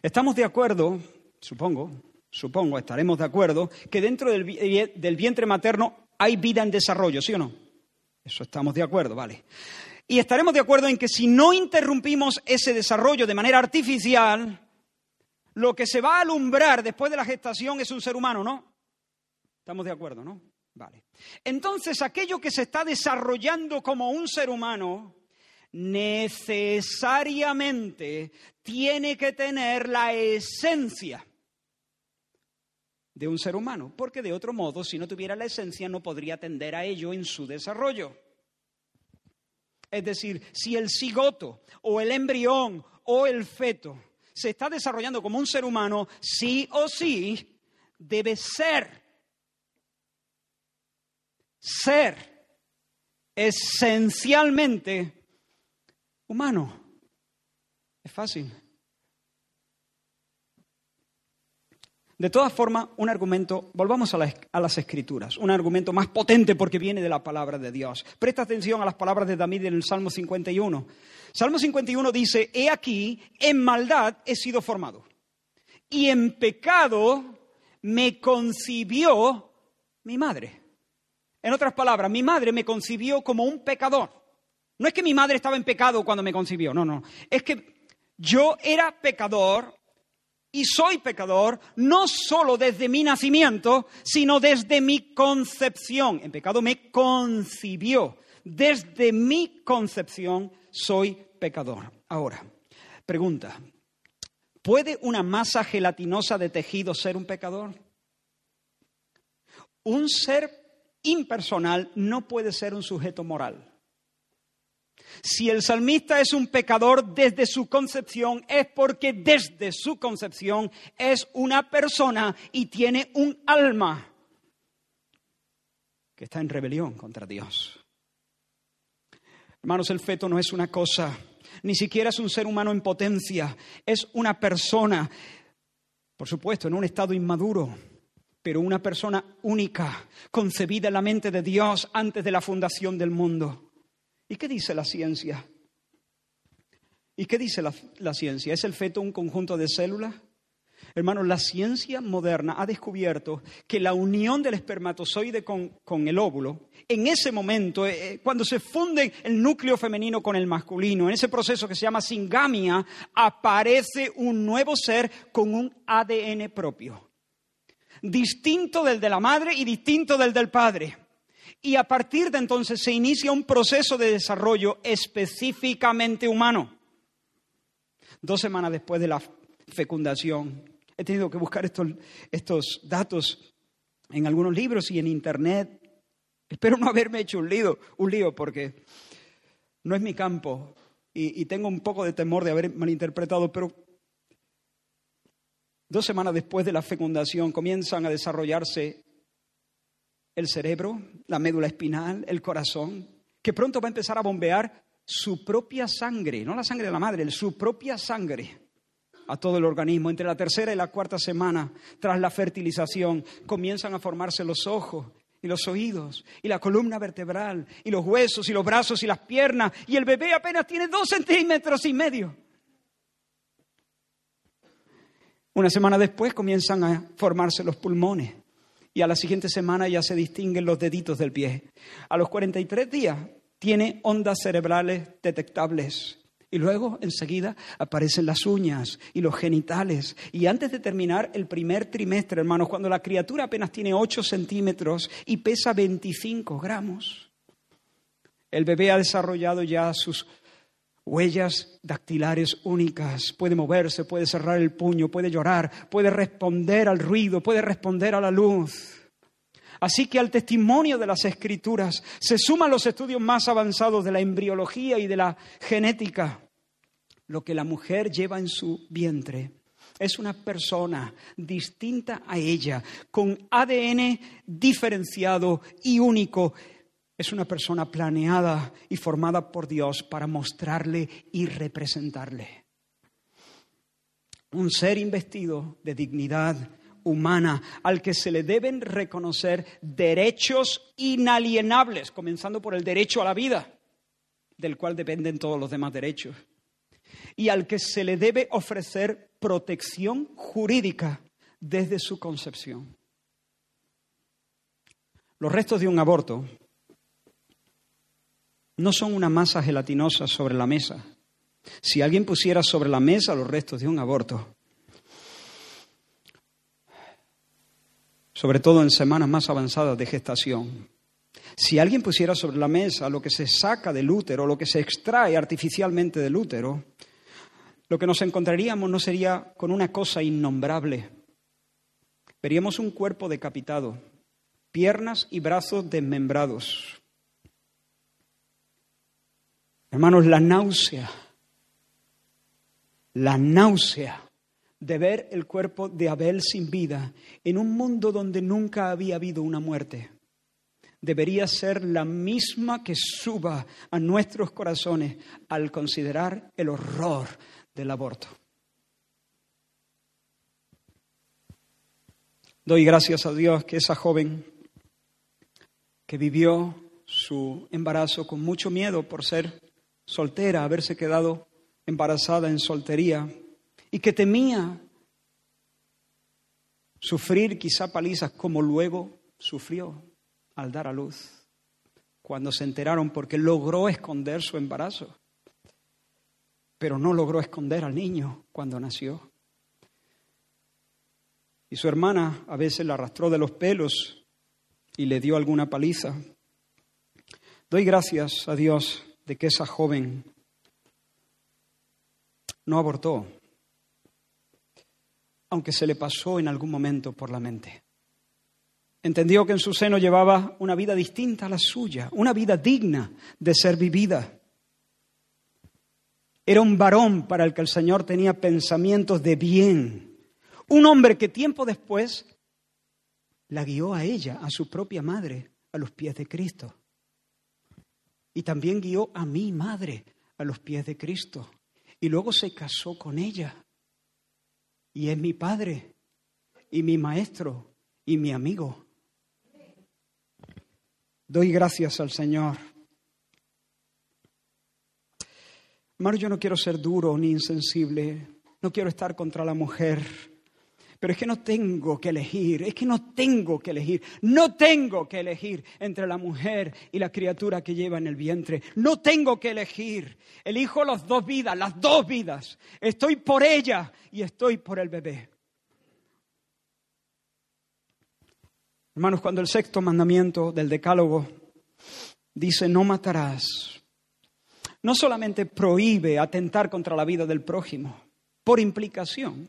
Estamos de acuerdo, supongo, supongo, estaremos de acuerdo, que dentro del, del vientre materno hay vida en desarrollo, ¿sí o no? Eso estamos de acuerdo, vale. Y estaremos de acuerdo en que si no interrumpimos ese desarrollo de manera artificial, lo que se va a alumbrar después de la gestación es un ser humano, ¿no? Estamos de acuerdo, ¿no? Vale. Entonces, aquello que se está desarrollando como un ser humano necesariamente tiene que tener la esencia de un ser humano, porque de otro modo, si no tuviera la esencia, no podría atender a ello en su desarrollo. Es decir, si el cigoto o el embrión o el feto se está desarrollando como un ser humano, sí o sí debe ser ser esencialmente humano. Es fácil. De todas formas, un argumento, volvamos a las, escrituras, un argumento más potente porque viene de la palabra de Dios. Presta atención a las palabras de David en el Salmo 51. Salmo 51 dice, he aquí, en maldad he sido formado, y en pecado me concibió mi madre. En otras palabras, mi madre me concibió como un pecador. No es que mi madre estaba en pecado cuando me concibió, no, no. Es que yo era pecador y soy pecador no solo desde mi nacimiento, sino desde mi concepción. En pecado me concibió. Desde mi concepción soy pecador. Ahora, pregunta, ¿puede una masa gelatinosa de tejido ser un pecador? Un ser impersonal no puede ser un sujeto moral. Si el salmista es un pecador desde su concepción, es porque desde su concepción es una persona y tiene un alma que está en rebelión contra Dios. Hermanos, el feto no es una cosa, ni siquiera es un ser humano en potencia, es una persona, por supuesto, en un estado inmaduro, pero una persona única, concebida en la mente de Dios antes de la fundación del mundo. ¿Y qué dice la ciencia? ¿Y qué dice la, ciencia? ¿Es el feto un conjunto de células? Hermanos, la ciencia moderna ha descubierto que la unión del espermatozoide con, el óvulo, en ese momento, eh, eh, cuando se funde el núcleo femenino con el masculino, en ese proceso que se llama singamia, aparece un nuevo ser con un ADN propio distinto del de la madre y distinto del del padre. Y a partir de entonces se inicia un proceso de desarrollo específicamente humano. Dos semanas después de la fecundación, he tenido que buscar estos, estos datos en algunos libros y en internet. Espero no haberme hecho un lío, un lío porque no es mi campo y, y tengo un poco de temor de haber malinterpretado, pero dos semanas después de la fecundación comienzan a desarrollarse el cerebro, la médula espinal, el corazón, que pronto va a empezar a bombear su propia sangre, no la sangre de la madre, su propia sangre a todo el organismo. Entre la tercera y la cuarta semana, tras la fertilización, comienzan a formarse los ojos y los oídos y la columna vertebral y los huesos y los brazos y las piernas y el bebé apenas tiene dos centímetros y medio. Una semana después comienzan a formarse los pulmones y a la siguiente semana ya se distinguen los deditos del pie. A los 43 días tiene ondas cerebrales detectables y luego, enseguida, aparecen las uñas y los genitales. Y antes de terminar el primer trimestre, hermanos, cuando la criatura apenas tiene 8 centímetros y pesa 25 gramos, el bebé ha desarrollado ya sus huellas dactilares únicas. Puede moverse, puede cerrar el puño, puede llorar, puede responder al ruido, puede responder a la luz. Así que al testimonio de las escrituras se suman los estudios más avanzados de la embriología y de la genética. Lo que la mujer lleva en su vientre es una persona distinta a ella, con ADN diferenciado y único. Es una persona planeada y formada por Dios para mostrarle y representarle. Un ser investido de dignidad, humana al que se le deben reconocer derechos inalienables, comenzando por el derecho a la vida, del cual dependen todos los demás derechos, y al que se le debe ofrecer protección jurídica desde su concepción. Los restos de un aborto no son una masa gelatinosa sobre la mesa. Si alguien pusiera sobre la mesa los restos de un aborto, sobre todo en semanas más avanzadas de gestación. Si alguien pusiera sobre la mesa lo que se saca del útero, lo que se extrae artificialmente del útero, lo que nos encontraríamos no sería con una cosa innombrable. Veríamos un cuerpo decapitado, piernas y brazos desmembrados. Hermanos, la náusea, la náusea de ver el cuerpo de Abel sin vida en un mundo donde nunca había habido una muerte. Debería ser la misma que suba a nuestros corazones al considerar el horror del aborto. Doy gracias a Dios que esa joven que vivió su embarazo con mucho miedo por ser soltera, haberse quedado embarazada en soltería, y que temía sufrir quizá palizas como luego sufrió al dar a luz, cuando se enteraron porque logró esconder su embarazo, pero no logró esconder al niño cuando nació. Y su hermana a veces la arrastró de los pelos y le dio alguna paliza. Doy gracias a Dios de que esa joven no abortó, aunque se le pasó en algún momento por la mente. Entendió que en su seno llevaba una vida distinta a la suya, una vida digna de ser vivida. Era un varón para el que el Señor tenía pensamientos de bien, un hombre que tiempo después la guió a ella, a su propia madre, a los pies de Cristo. Y también guió a mi madre a los pies de Cristo. Y luego se casó con ella y es mi Padre y mi Maestro y mi amigo. Doy gracias al Señor. Hermano, yo no quiero ser duro ni insensible, no quiero estar contra la mujer, pero es que no tengo que elegir, es que no tengo que elegir, no tengo que elegir entre la mujer y la criatura que lleva en el vientre, no tengo que elegir, elijo las dos vidas, las dos vidas, estoy por ella y estoy por el bebé. Hermanos, cuando el sexto mandamiento del Decálogo dice no matarás, no solamente prohíbe atentar contra la vida del prójimo, por implicación,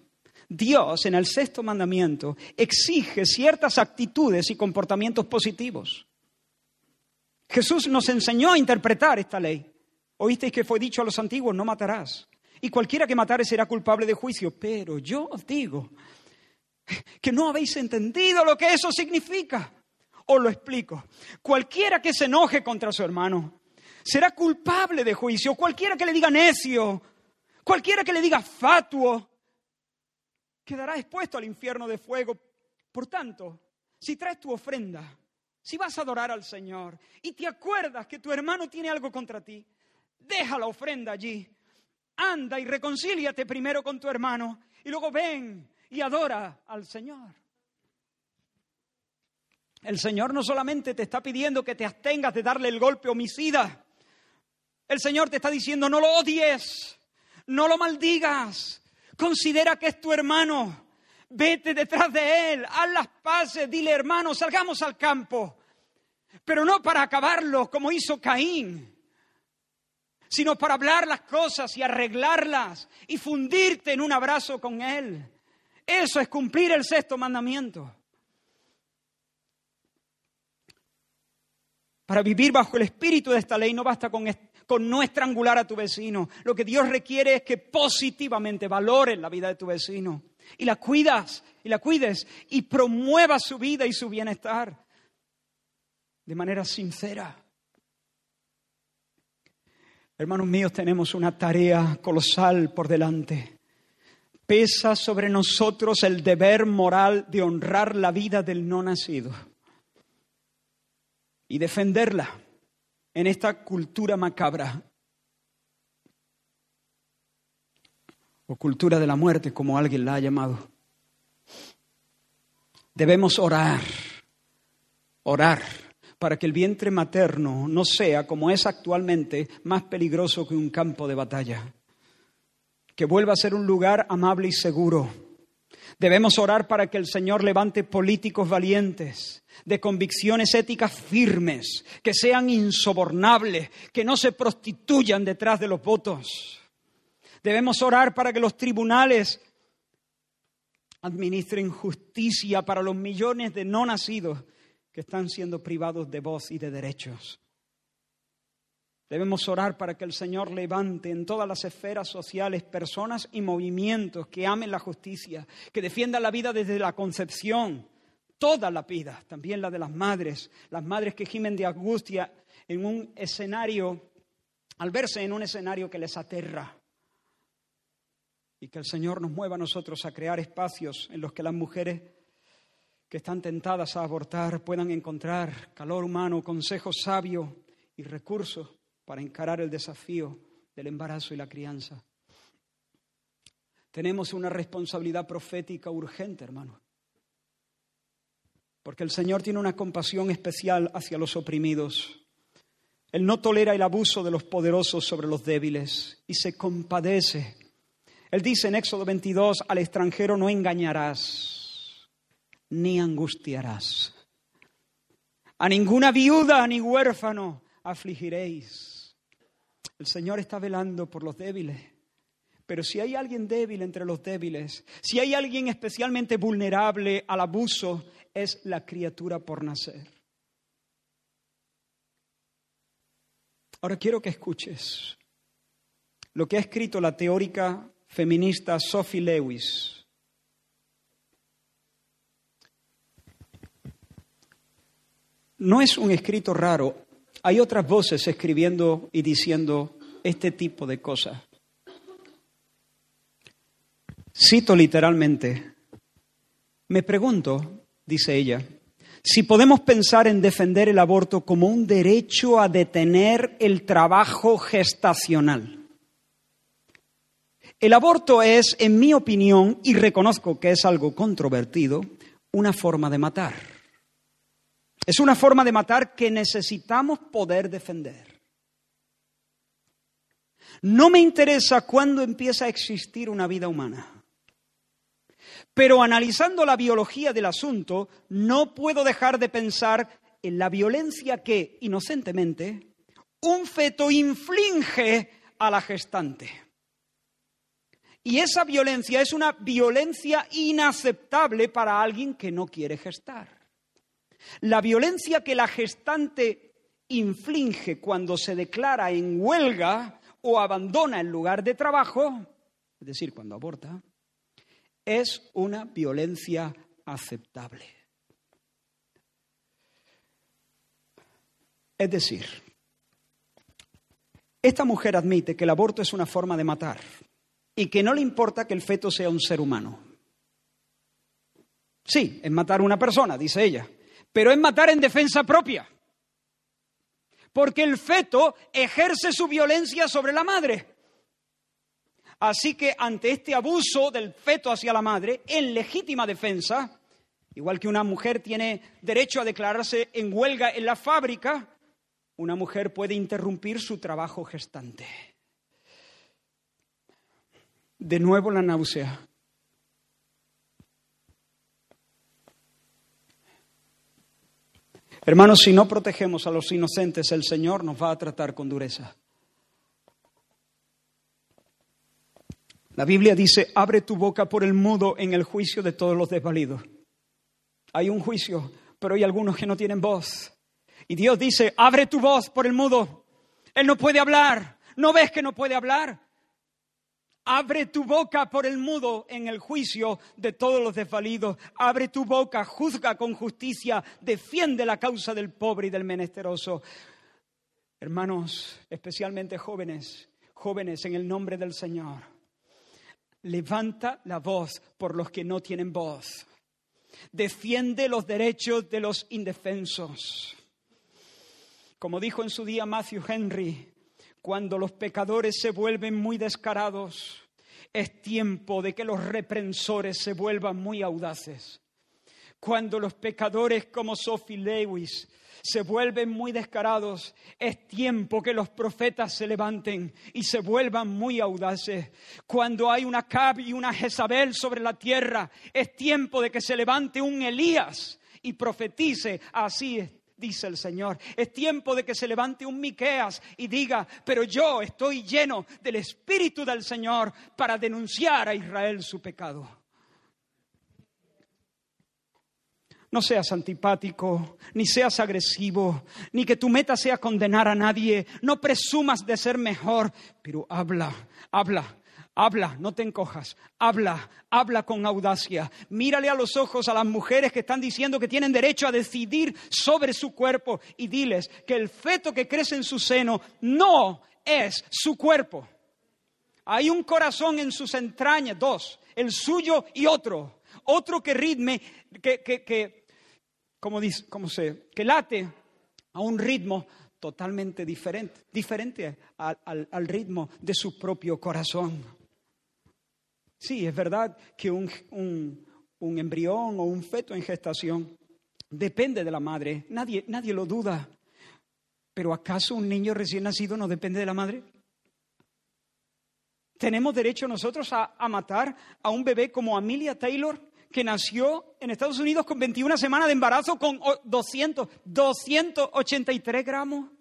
Dios en el sexto mandamiento exige ciertas actitudes y comportamientos positivos. Jesús nos enseñó a interpretar esta ley. Oísteis que fue dicho a los antiguos, no matarás. Y cualquiera que matare será culpable de juicio. Pero yo os digo que no habéis entendido lo que eso significa. Os lo explico. Cualquiera que se enoje contra su hermano será culpable de juicio. Cualquiera que le diga necio, cualquiera que le diga fatuo, quedará expuesto al infierno de fuego. Por tanto, si traes tu ofrenda, si vas a adorar al Señor y te acuerdas que tu hermano tiene algo contra ti, deja la ofrenda allí. Anda y reconcíliate primero con tu hermano y luego ven y adora al Señor. El Señor no solamente te está pidiendo que te abstengas de darle el golpe homicida, el Señor te está diciendo no lo odies, no lo maldigas, considera que es tu hermano, vete detrás de él, haz las paces, dile hermano, salgamos al campo, pero no para acabarlo como hizo Caín, sino para hablar las cosas y arreglarlas y fundirte en un abrazo con él. Eso es cumplir el sexto mandamiento. Para vivir bajo el espíritu de esta ley no basta con, con, no estrangular a tu vecino. Lo que Dios requiere es que positivamente valores la vida de tu vecino y la cuidas y la cuides y promuevas su vida y su bienestar de manera sincera. Hermanos míos, tenemos una tarea colosal por delante. Pesa sobre nosotros el deber moral de honrar la vida del no nacido y defenderla en esta cultura macabra o cultura de la muerte, como alguien la ha llamado. Debemos orar, orar, para que el vientre materno no sea, como es actualmente, más peligroso que un campo de batalla, que vuelva a ser un lugar amable y seguro. Debemos orar para que el Señor levante políticos valientes, de convicciones éticas firmes, que sean insobornables, que no se prostituyan detrás de los votos. Debemos orar para que los tribunales administren justicia para los millones de no nacidos que están siendo privados de voz y de derechos. Debemos orar para que el Señor levante en todas las esferas sociales personas y movimientos que amen la justicia, que defiendan la vida desde la concepción toda la vida, también la de las madres, las madres que gimen de angustia en un escenario, al verse en un escenario que les aterra. Y que el Señor nos mueva a nosotros a crear espacios en los que las mujeres que están tentadas a abortar puedan encontrar calor humano, consejo sabio y recursos para encarar el desafío del embarazo y la crianza. Tenemos una responsabilidad profética urgente, hermano. Porque el Señor tiene una compasión especial hacia los oprimidos. Él no tolera el abuso de los poderosos sobre los débiles y se compadece. Él dice en Éxodo 22, al extranjero no engañarás ni angustiarás. A ninguna viuda ni huérfano afligiréis. El Señor está velando por los débiles. Pero si hay alguien débil entre los débiles, si hay alguien especialmente vulnerable al abuso, es la criatura por nacer. Ahora quiero que escuches lo que ha escrito la teórica feminista Sophie Lewis. No es un escrito raro. Hay otras voces escribiendo y diciendo este tipo de cosas. Cito literalmente, me pregunto, dice ella, si podemos pensar en defender el aborto como un derecho a detener el trabajo gestacional. El aborto es, en mi opinión, y reconozco que es algo controvertido, una forma de matar. Es una forma de matar que necesitamos poder defender. No me interesa cuándo empieza a existir una vida humana. Pero analizando la biología del asunto, no puedo dejar de pensar en la violencia que, inocentemente, un feto inflige a la gestante. Y esa violencia es una violencia inaceptable para alguien que no quiere gestar. La violencia que la gestante inflige cuando se declara en huelga o abandona el lugar de trabajo, es decir, cuando aborta, es una violencia aceptable. Es decir, esta mujer admite que el aborto es una forma de matar y que no le importa que el feto sea un ser humano. Sí, es matar a una persona, dice ella, pero es matar en defensa propia. Porque el feto ejerce su violencia sobre la madre. Así que ante este abuso del feto hacia la madre, en legítima defensa, igual que una mujer tiene derecho a declararse en huelga en la fábrica, una mujer puede interrumpir su trabajo gestante. De nuevo la náusea. Hermanos, si no protegemos a los inocentes, el Señor nos va a tratar con dureza. La Biblia dice, abre tu boca por el mudo en el juicio de todos los desvalidos. Hay un juicio, pero hay algunos que no tienen voz. Y Dios dice, abre tu voz por el mudo. Él no puede hablar. ¿No ves que no puede hablar? Abre tu boca por el mudo en el juicio de todos los desvalidos. Abre tu boca, juzga con justicia, defiende la causa del pobre y del menesteroso. Hermanos, especialmente jóvenes, jóvenes en el nombre del Señor, levanta la voz por los que no tienen voz. Defiende los derechos de los indefensos. Como dijo en su día Matthew Henry, cuando los pecadores se vuelven muy descarados, es tiempo de que los reprensores se vuelvan muy audaces. Cuando los pecadores como Sophie Lewis se vuelven muy descarados, es tiempo que los profetas se levanten y se vuelvan muy audaces. Cuando hay una Cab y una Jezabel sobre la tierra, es tiempo de que se levante un Elías y profetice, así dice el Señor. Es tiempo de que se levante un Miqueas y diga, pero yo estoy lleno del Espíritu del Señor para denunciar a Israel su pecado. No seas antipático, ni seas agresivo, ni que tu meta sea condenar a nadie. No presumas de ser mejor, pero habla, habla Habla, no te encojas. Habla, habla con audacia. Mírale a los ojos a las mujeres que están diciendo que tienen derecho a decidir sobre su cuerpo y diles que el feto que crece en su seno no es su cuerpo. Hay un corazón en sus entrañas, dos, el suyo y otro. Otro que ritme, que, que, que como dice, cómo se, que late a un ritmo totalmente diferente, diferente al ritmo de su propio corazón. Sí, es verdad que un, embrión o un feto en gestación depende de la madre, nadie, nadie lo duda. Pero ¿acaso un niño recién nacido no depende de la madre? ¿Tenemos derecho nosotros a, a, matar a un bebé como Amelia Taylor, que nació en Estados Unidos con 21 semanas de embarazo con 200, 283 gramos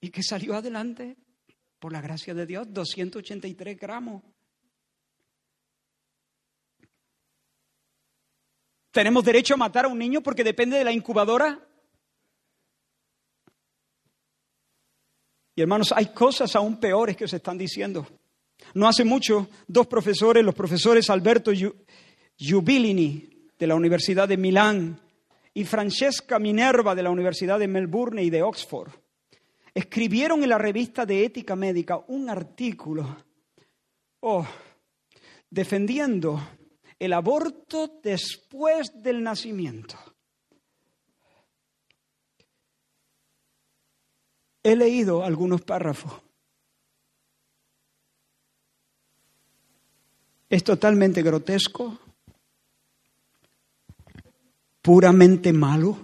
y que salió adelante por la gracia de Dios, 283 gramos? ¿Tenemos derecho a matar a un niño porque depende de la incubadora? Y hermanos, hay cosas aún peores que se están diciendo. No hace mucho, dos profesores, los profesores Alberto Jubilini de la Universidad de Milán y Francesca Minerva de la Universidad de Melbourne y de Oxford, escribieron en la revista de Ética Médica un artículo oh, defendiendo el aborto después del nacimiento. He leído algunos párrafos. Es totalmente grotesco, puramente malo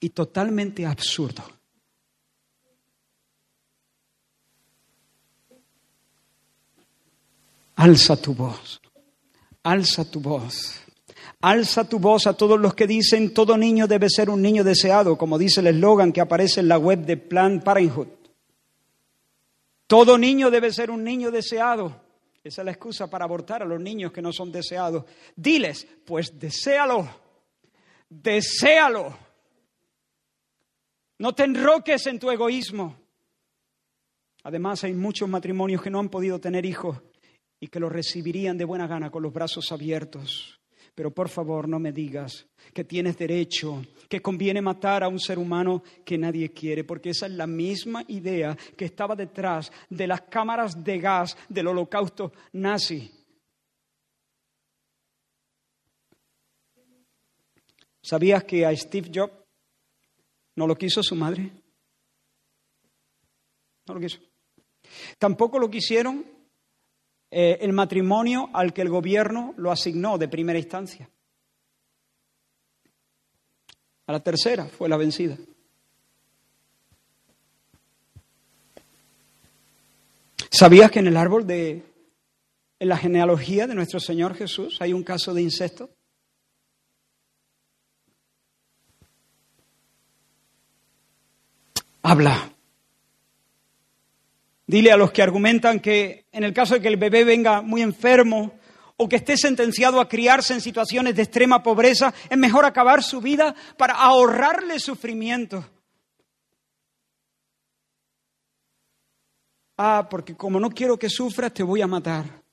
y totalmente absurdo. Alza tu voz, alza tu voz. Alza tu voz a todos los que dicen todo niño debe ser un niño deseado, como dice el eslogan que aparece en la web de Plan Parenthood. Todo niño debe ser un niño deseado. Esa es la excusa para abortar a los niños que no son deseados. Diles, pues deséalo, deséalo. No te enroques en tu egoísmo. Además, hay muchos matrimonios que no han podido tener hijos y que los recibirían de buena gana con los brazos abiertos. Pero por favor no me digas que tienes derecho, que conviene matar a un ser humano que nadie quiere, porque esa es la misma idea que estaba detrás de las cámaras de gas del holocausto nazi. ¿Sabías que a Steve Jobs no lo quiso su madre? No lo quiso. Tampoco lo quisieron eh, el matrimonio al que el gobierno lo asignó de primera instancia. A la tercera fue la vencida. ¿Sabías que en el árbol de, en la genealogía de nuestro Señor Jesús hay un caso de incesto? Habla. Dile a los que argumentan que en el caso de que el bebé venga muy enfermo o que esté sentenciado a criarse en situaciones de extrema pobreza, es mejor acabar su vida para ahorrarle sufrimiento. Ah, porque como no quiero que sufras, te voy a matar.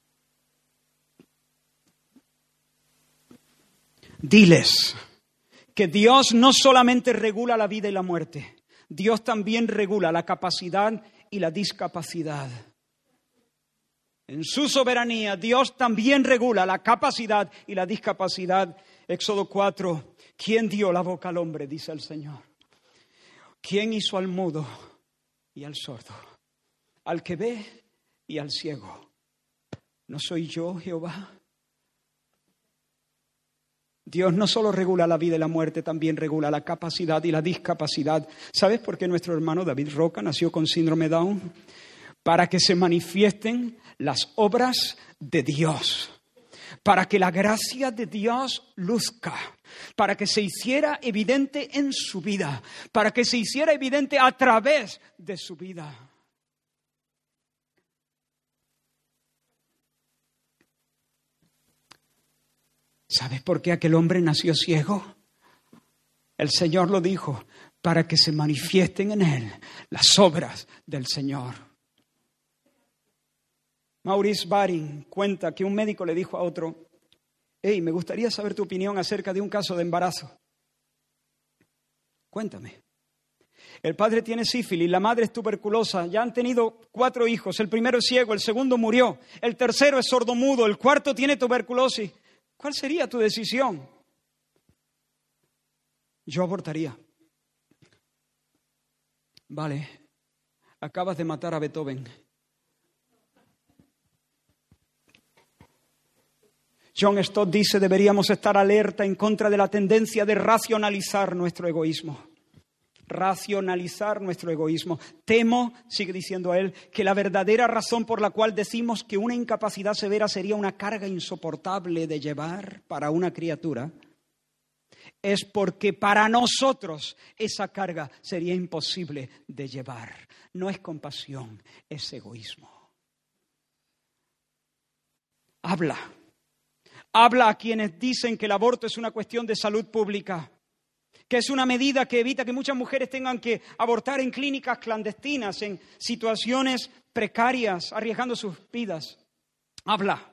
Diles que Dios no solamente regula la vida y la muerte, Dios también regula la capacidad y la discapacidad. En su soberanía, Dios también regula la capacidad y la discapacidad. Éxodo 4, ¿quién dio la boca al hombre? Dice el Señor. ¿Quién hizo al mudo y al sordo? Al que ve y al ciego. ¿No soy yo, Jehová? Dios no solo regula la vida y la muerte, también regula la capacidad y la discapacidad. ¿Sabes por qué nuestro hermano David Roca nació con síndrome Down? Para que se manifiesten las obras de Dios, para que la gracia de Dios luzca, para que se hiciera evidente en su vida, para que se hiciera evidente a través de su vida. ¿Sabes por qué aquel hombre nació ciego? El Señor lo dijo, para que se manifiesten en él las obras del Señor. Maurice Baring cuenta que un médico le dijo a otro, hey, me gustaría saber tu opinión acerca de un caso de embarazo. Cuéntame. El padre tiene sífilis, la madre es tuberculosa, ya han tenido cuatro hijos, el primero es ciego, el segundo murió, el tercero es sordomudo, el cuarto tiene tuberculosis. ¿Cuál sería tu decisión? Yo abortaría. Vale, acabas de matar a Beethoven. John Stott dice deberíamos estar alerta en contra de la tendencia de racionalizar nuestro egoísmo racionalizar nuestro egoísmo. Temo, sigue diciendo él, que la verdadera razón por la cual decimos que una incapacidad severa sería una carga insoportable de llevar para una criatura es porque para nosotros esa carga sería imposible de llevar. No es compasión, es egoísmo. Habla. Habla a quienes dicen que el aborto es una cuestión de salud pública que es una medida que evita que muchas mujeres tengan que abortar en clínicas clandestinas, en situaciones precarias, arriesgando sus vidas. Habla,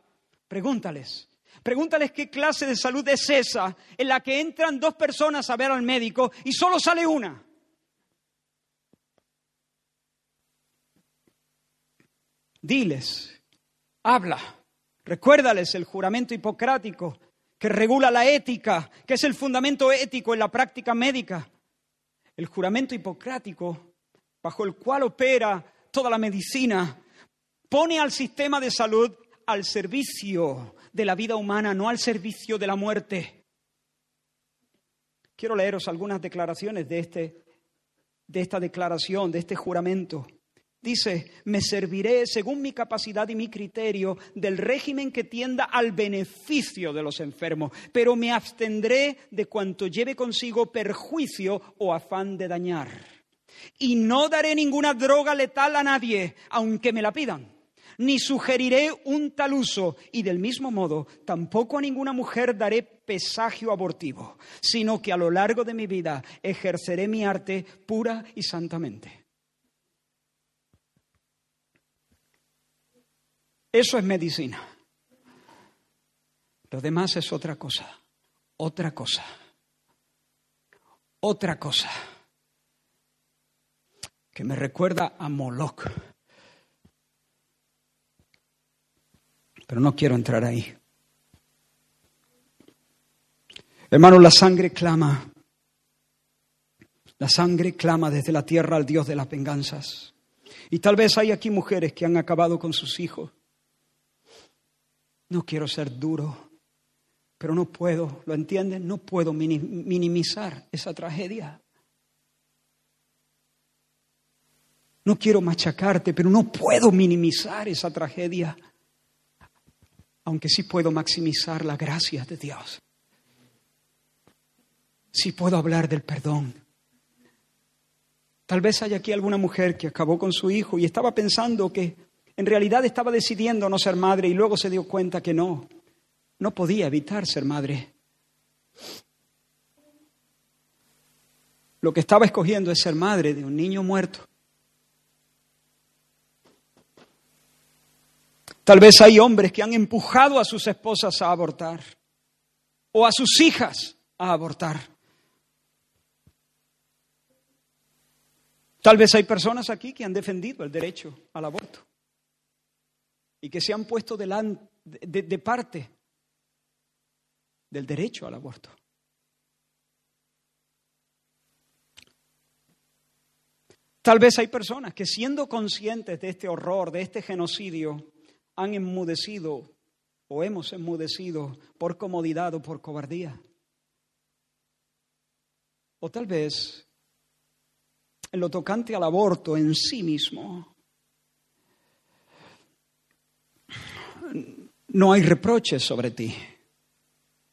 pregúntales. Pregúntales qué clase de salud es esa en la que entran dos personas a ver al médico y solo sale una. Diles, habla, recuérdales el juramento hipocrático que regula la ética, que es el fundamento ético en la práctica médica. El juramento hipocrático, bajo el cual opera toda la medicina, pone al sistema de salud al servicio de la vida humana, no al servicio de la muerte. Quiero leeros algunas declaraciones de, este, de esta declaración, de este juramento. Dice, me serviré según mi capacidad y mi criterio del régimen que tienda al beneficio de los enfermos, pero me abstendré de cuanto lleve consigo perjuicio o afán de dañar. Y no daré ninguna droga letal a nadie, aunque me la pidan. Ni sugeriré un tal uso. Y del mismo modo, tampoco a ninguna mujer daré pesagio abortivo, sino que a lo largo de mi vida ejerceré mi arte pura y santamente. Eso es medicina. Lo demás es otra cosa, otra cosa, otra cosa que me recuerda a Moloch. Pero no quiero entrar ahí. Hermano, la sangre clama. La sangre clama desde la tierra al Dios de las venganzas. Y tal vez hay aquí mujeres que han acabado con sus hijos. No quiero ser duro, pero no puedo, ¿lo entienden? No puedo minimizar esa tragedia. No quiero machacarte, pero no puedo minimizar esa tragedia, aunque sí puedo maximizar la gracia de Dios. Sí puedo hablar del perdón. Tal vez haya aquí alguna mujer que acabó con su hijo y estaba pensando que en realidad estaba decidiendo no ser madre y luego se dio cuenta que no, no podía evitar ser madre. Lo que estaba escogiendo es ser madre de un niño muerto. Tal vez hay hombres que han empujado a sus esposas a abortar o a sus hijas a abortar. Tal vez hay personas aquí que han defendido el derecho al aborto y que se han puesto de, de parte del derecho al aborto. Tal vez hay personas que siendo conscientes de este horror, de este genocidio, han enmudecido o hemos enmudecido por comodidad o por cobardía. O tal vez en lo tocante al aborto en sí mismo, no hay reproches sobre ti,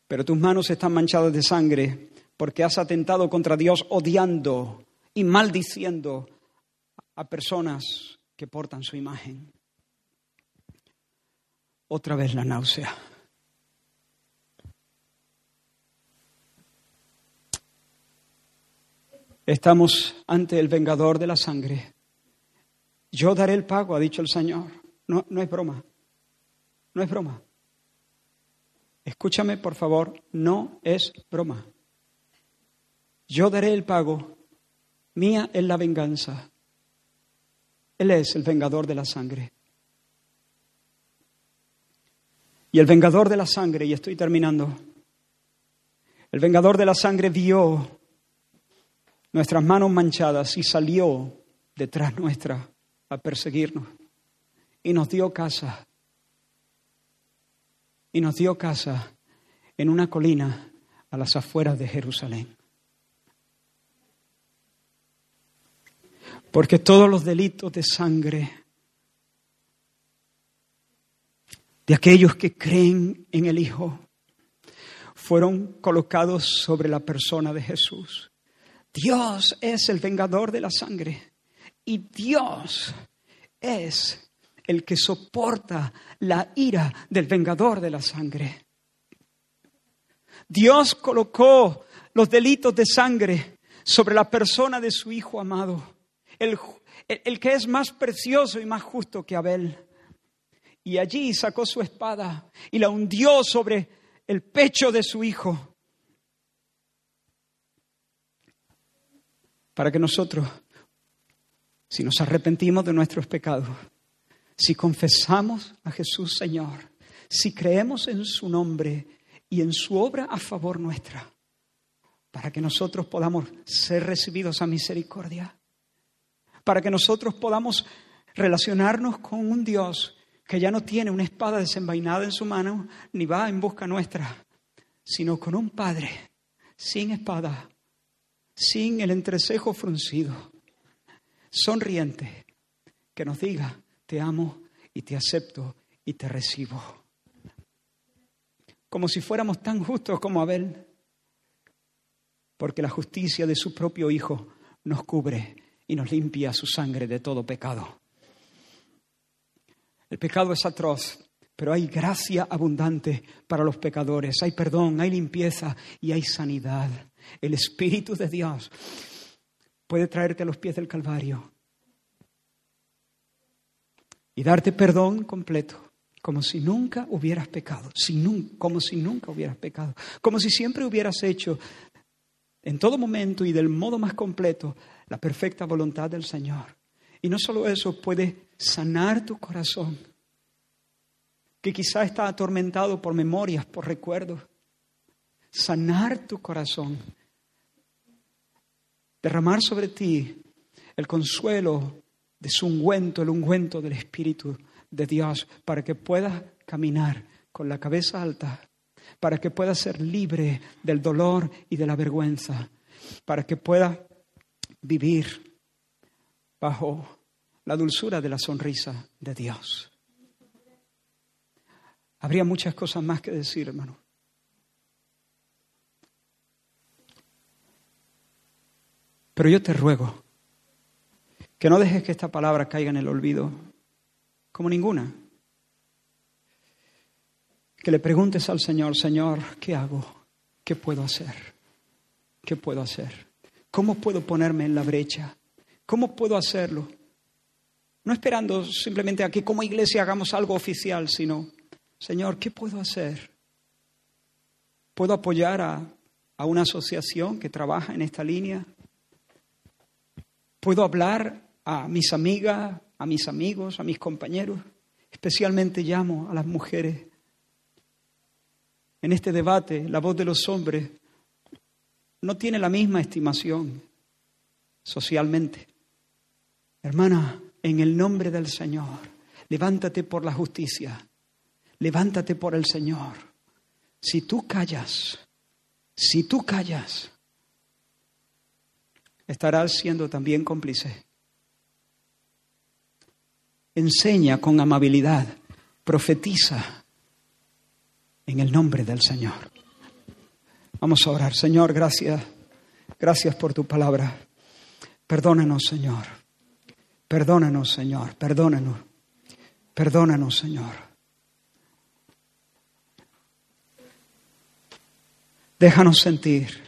pero tus manos están manchadas de sangre porque has atentado contra Dios odiando y maldiciendo a personas que portan su imagen otra vez la náusea. Estamos ante el vengador de la sangre. Yo daré el pago, ha dicho el Señor. No, no es broma. No es broma. Escúchame, por favor, no es broma. Yo daré el pago. Mía es la venganza. Él es el vengador de la sangre. Y el vengador de la sangre, y estoy terminando, el vengador de la sangre vio nuestras manos manchadas y salió detrás nuestra a perseguirnos. Y nos dio casa. Y nos dio casa en una colina a las afueras de Jerusalén. Porque todos los delitos de sangre de aquellos que creen en el Hijo fueron colocados sobre la persona de Jesús. Dios es el vengador de la sangre y Dios es el que soporta la ira del vengador de la sangre. Dios colocó los delitos de sangre sobre la persona de su Hijo amado, el, el, que es más precioso y más justo que Abel. Y allí sacó su espada y la hundió sobre el pecho de su hijo. Para que nosotros, si nos arrepentimos de nuestros pecados, si confesamos a Jesús Señor, si creemos en su nombre y en su obra a favor nuestra, para que nosotros podamos ser recibidos a misericordia, para que nosotros podamos relacionarnos con un Dios que ya no tiene una espada desenvainada en su mano, ni va en busca nuestra, sino con un Padre sin espada, sin el entrecejo fruncido, sonriente, que nos diga, te amo y te acepto y te recibo. Como si fuéramos tan justos como Abel, porque la justicia de su propio Hijo nos cubre y nos limpia su sangre de todo pecado. El pecado es atroz, pero hay gracia abundante para los pecadores, hay perdón, hay limpieza y hay sanidad. El Espíritu de Dios puede traerte a los pies del Calvario y darte perdón completo, como si nunca hubieras pecado, como si nunca hubieras pecado, como si siempre hubieras hecho en todo momento y del modo más completo la perfecta voluntad del Señor. Y no solo eso, puede sanar tu corazón, que quizá está atormentado por memorias, por recuerdos. Sanar tu corazón, derramar sobre ti el consuelo de su ungüento, el ungüento del Espíritu de Dios, para que puedas caminar con la cabeza alta, para que puedas ser libre del dolor y de la vergüenza, para que puedas vivir bajo la dulzura de la sonrisa de Dios. Habría muchas cosas más que decir, hermano. Pero yo te ruego que no dejes que esta palabra caiga en el olvido, como ninguna. Que le preguntes al Señor, Señor, ¿qué hago? ¿Qué puedo hacer? ¿Qué puedo hacer? ¿Cómo puedo ponerme en la brecha? ¿Cómo puedo hacerlo? No esperando simplemente a que como iglesia hagamos algo oficial, sino, Señor, ¿qué puedo hacer? ¿Puedo apoyar a, a una asociación que trabaja en esta línea? ¿Puedo hablar a mis amigas, a mis amigos, a mis compañeros? Especialmente llamo a las mujeres. En este debate, la voz de los hombres no tiene la misma estimación socialmente. Hermana, en el nombre del Señor, levántate por la justicia, levántate por el Señor. Si tú callas, si tú callas, estarás siendo también cómplice. Enseña con amabilidad, profetiza en el nombre del Señor. Vamos a orar. Señor, gracias. Gracias por tu palabra. Perdónanos, Señor. Perdónanos, Señor. Perdónanos. Perdónanos, Señor. Déjanos sentir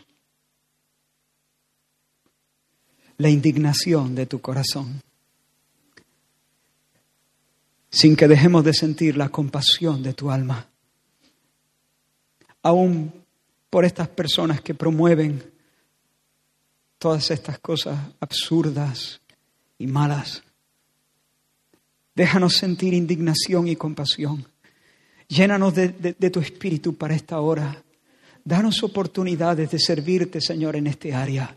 la indignación de tu corazón, sin que dejemos de sentir la compasión de tu alma. Aún por estas personas que promueven todas estas cosas absurdas y malas. Déjanos sentir indignación y compasión. Llénanos de, tu espíritu para esta hora. Danos oportunidades de servirte, Señor, en este área.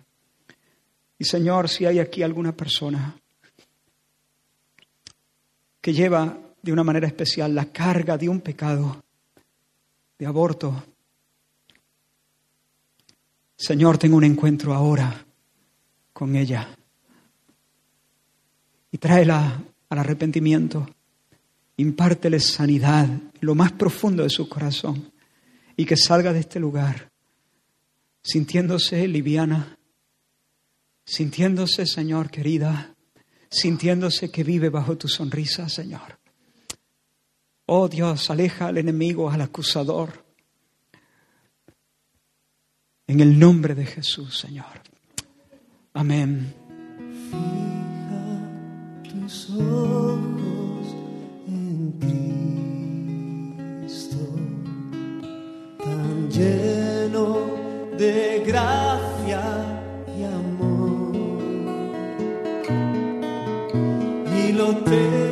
Y Señor, si hay aquí alguna persona que lleva de una manera especial la carga de un pecado, de aborto, Señor, tengo un encuentro ahora con ella. Y tráela al arrepentimiento. Impártele sanidad lo más profundo de su corazón. Y que salga de este lugar sintiéndose liviana, sintiéndose, Señor querida, sintiéndose que vive bajo tu sonrisa, Señor. Oh Dios, aleja al enemigo, al acusador en el nombre de Jesús, Señor. Amén. Fija tus ojos en Cristo, tan lleno de gracia Y lo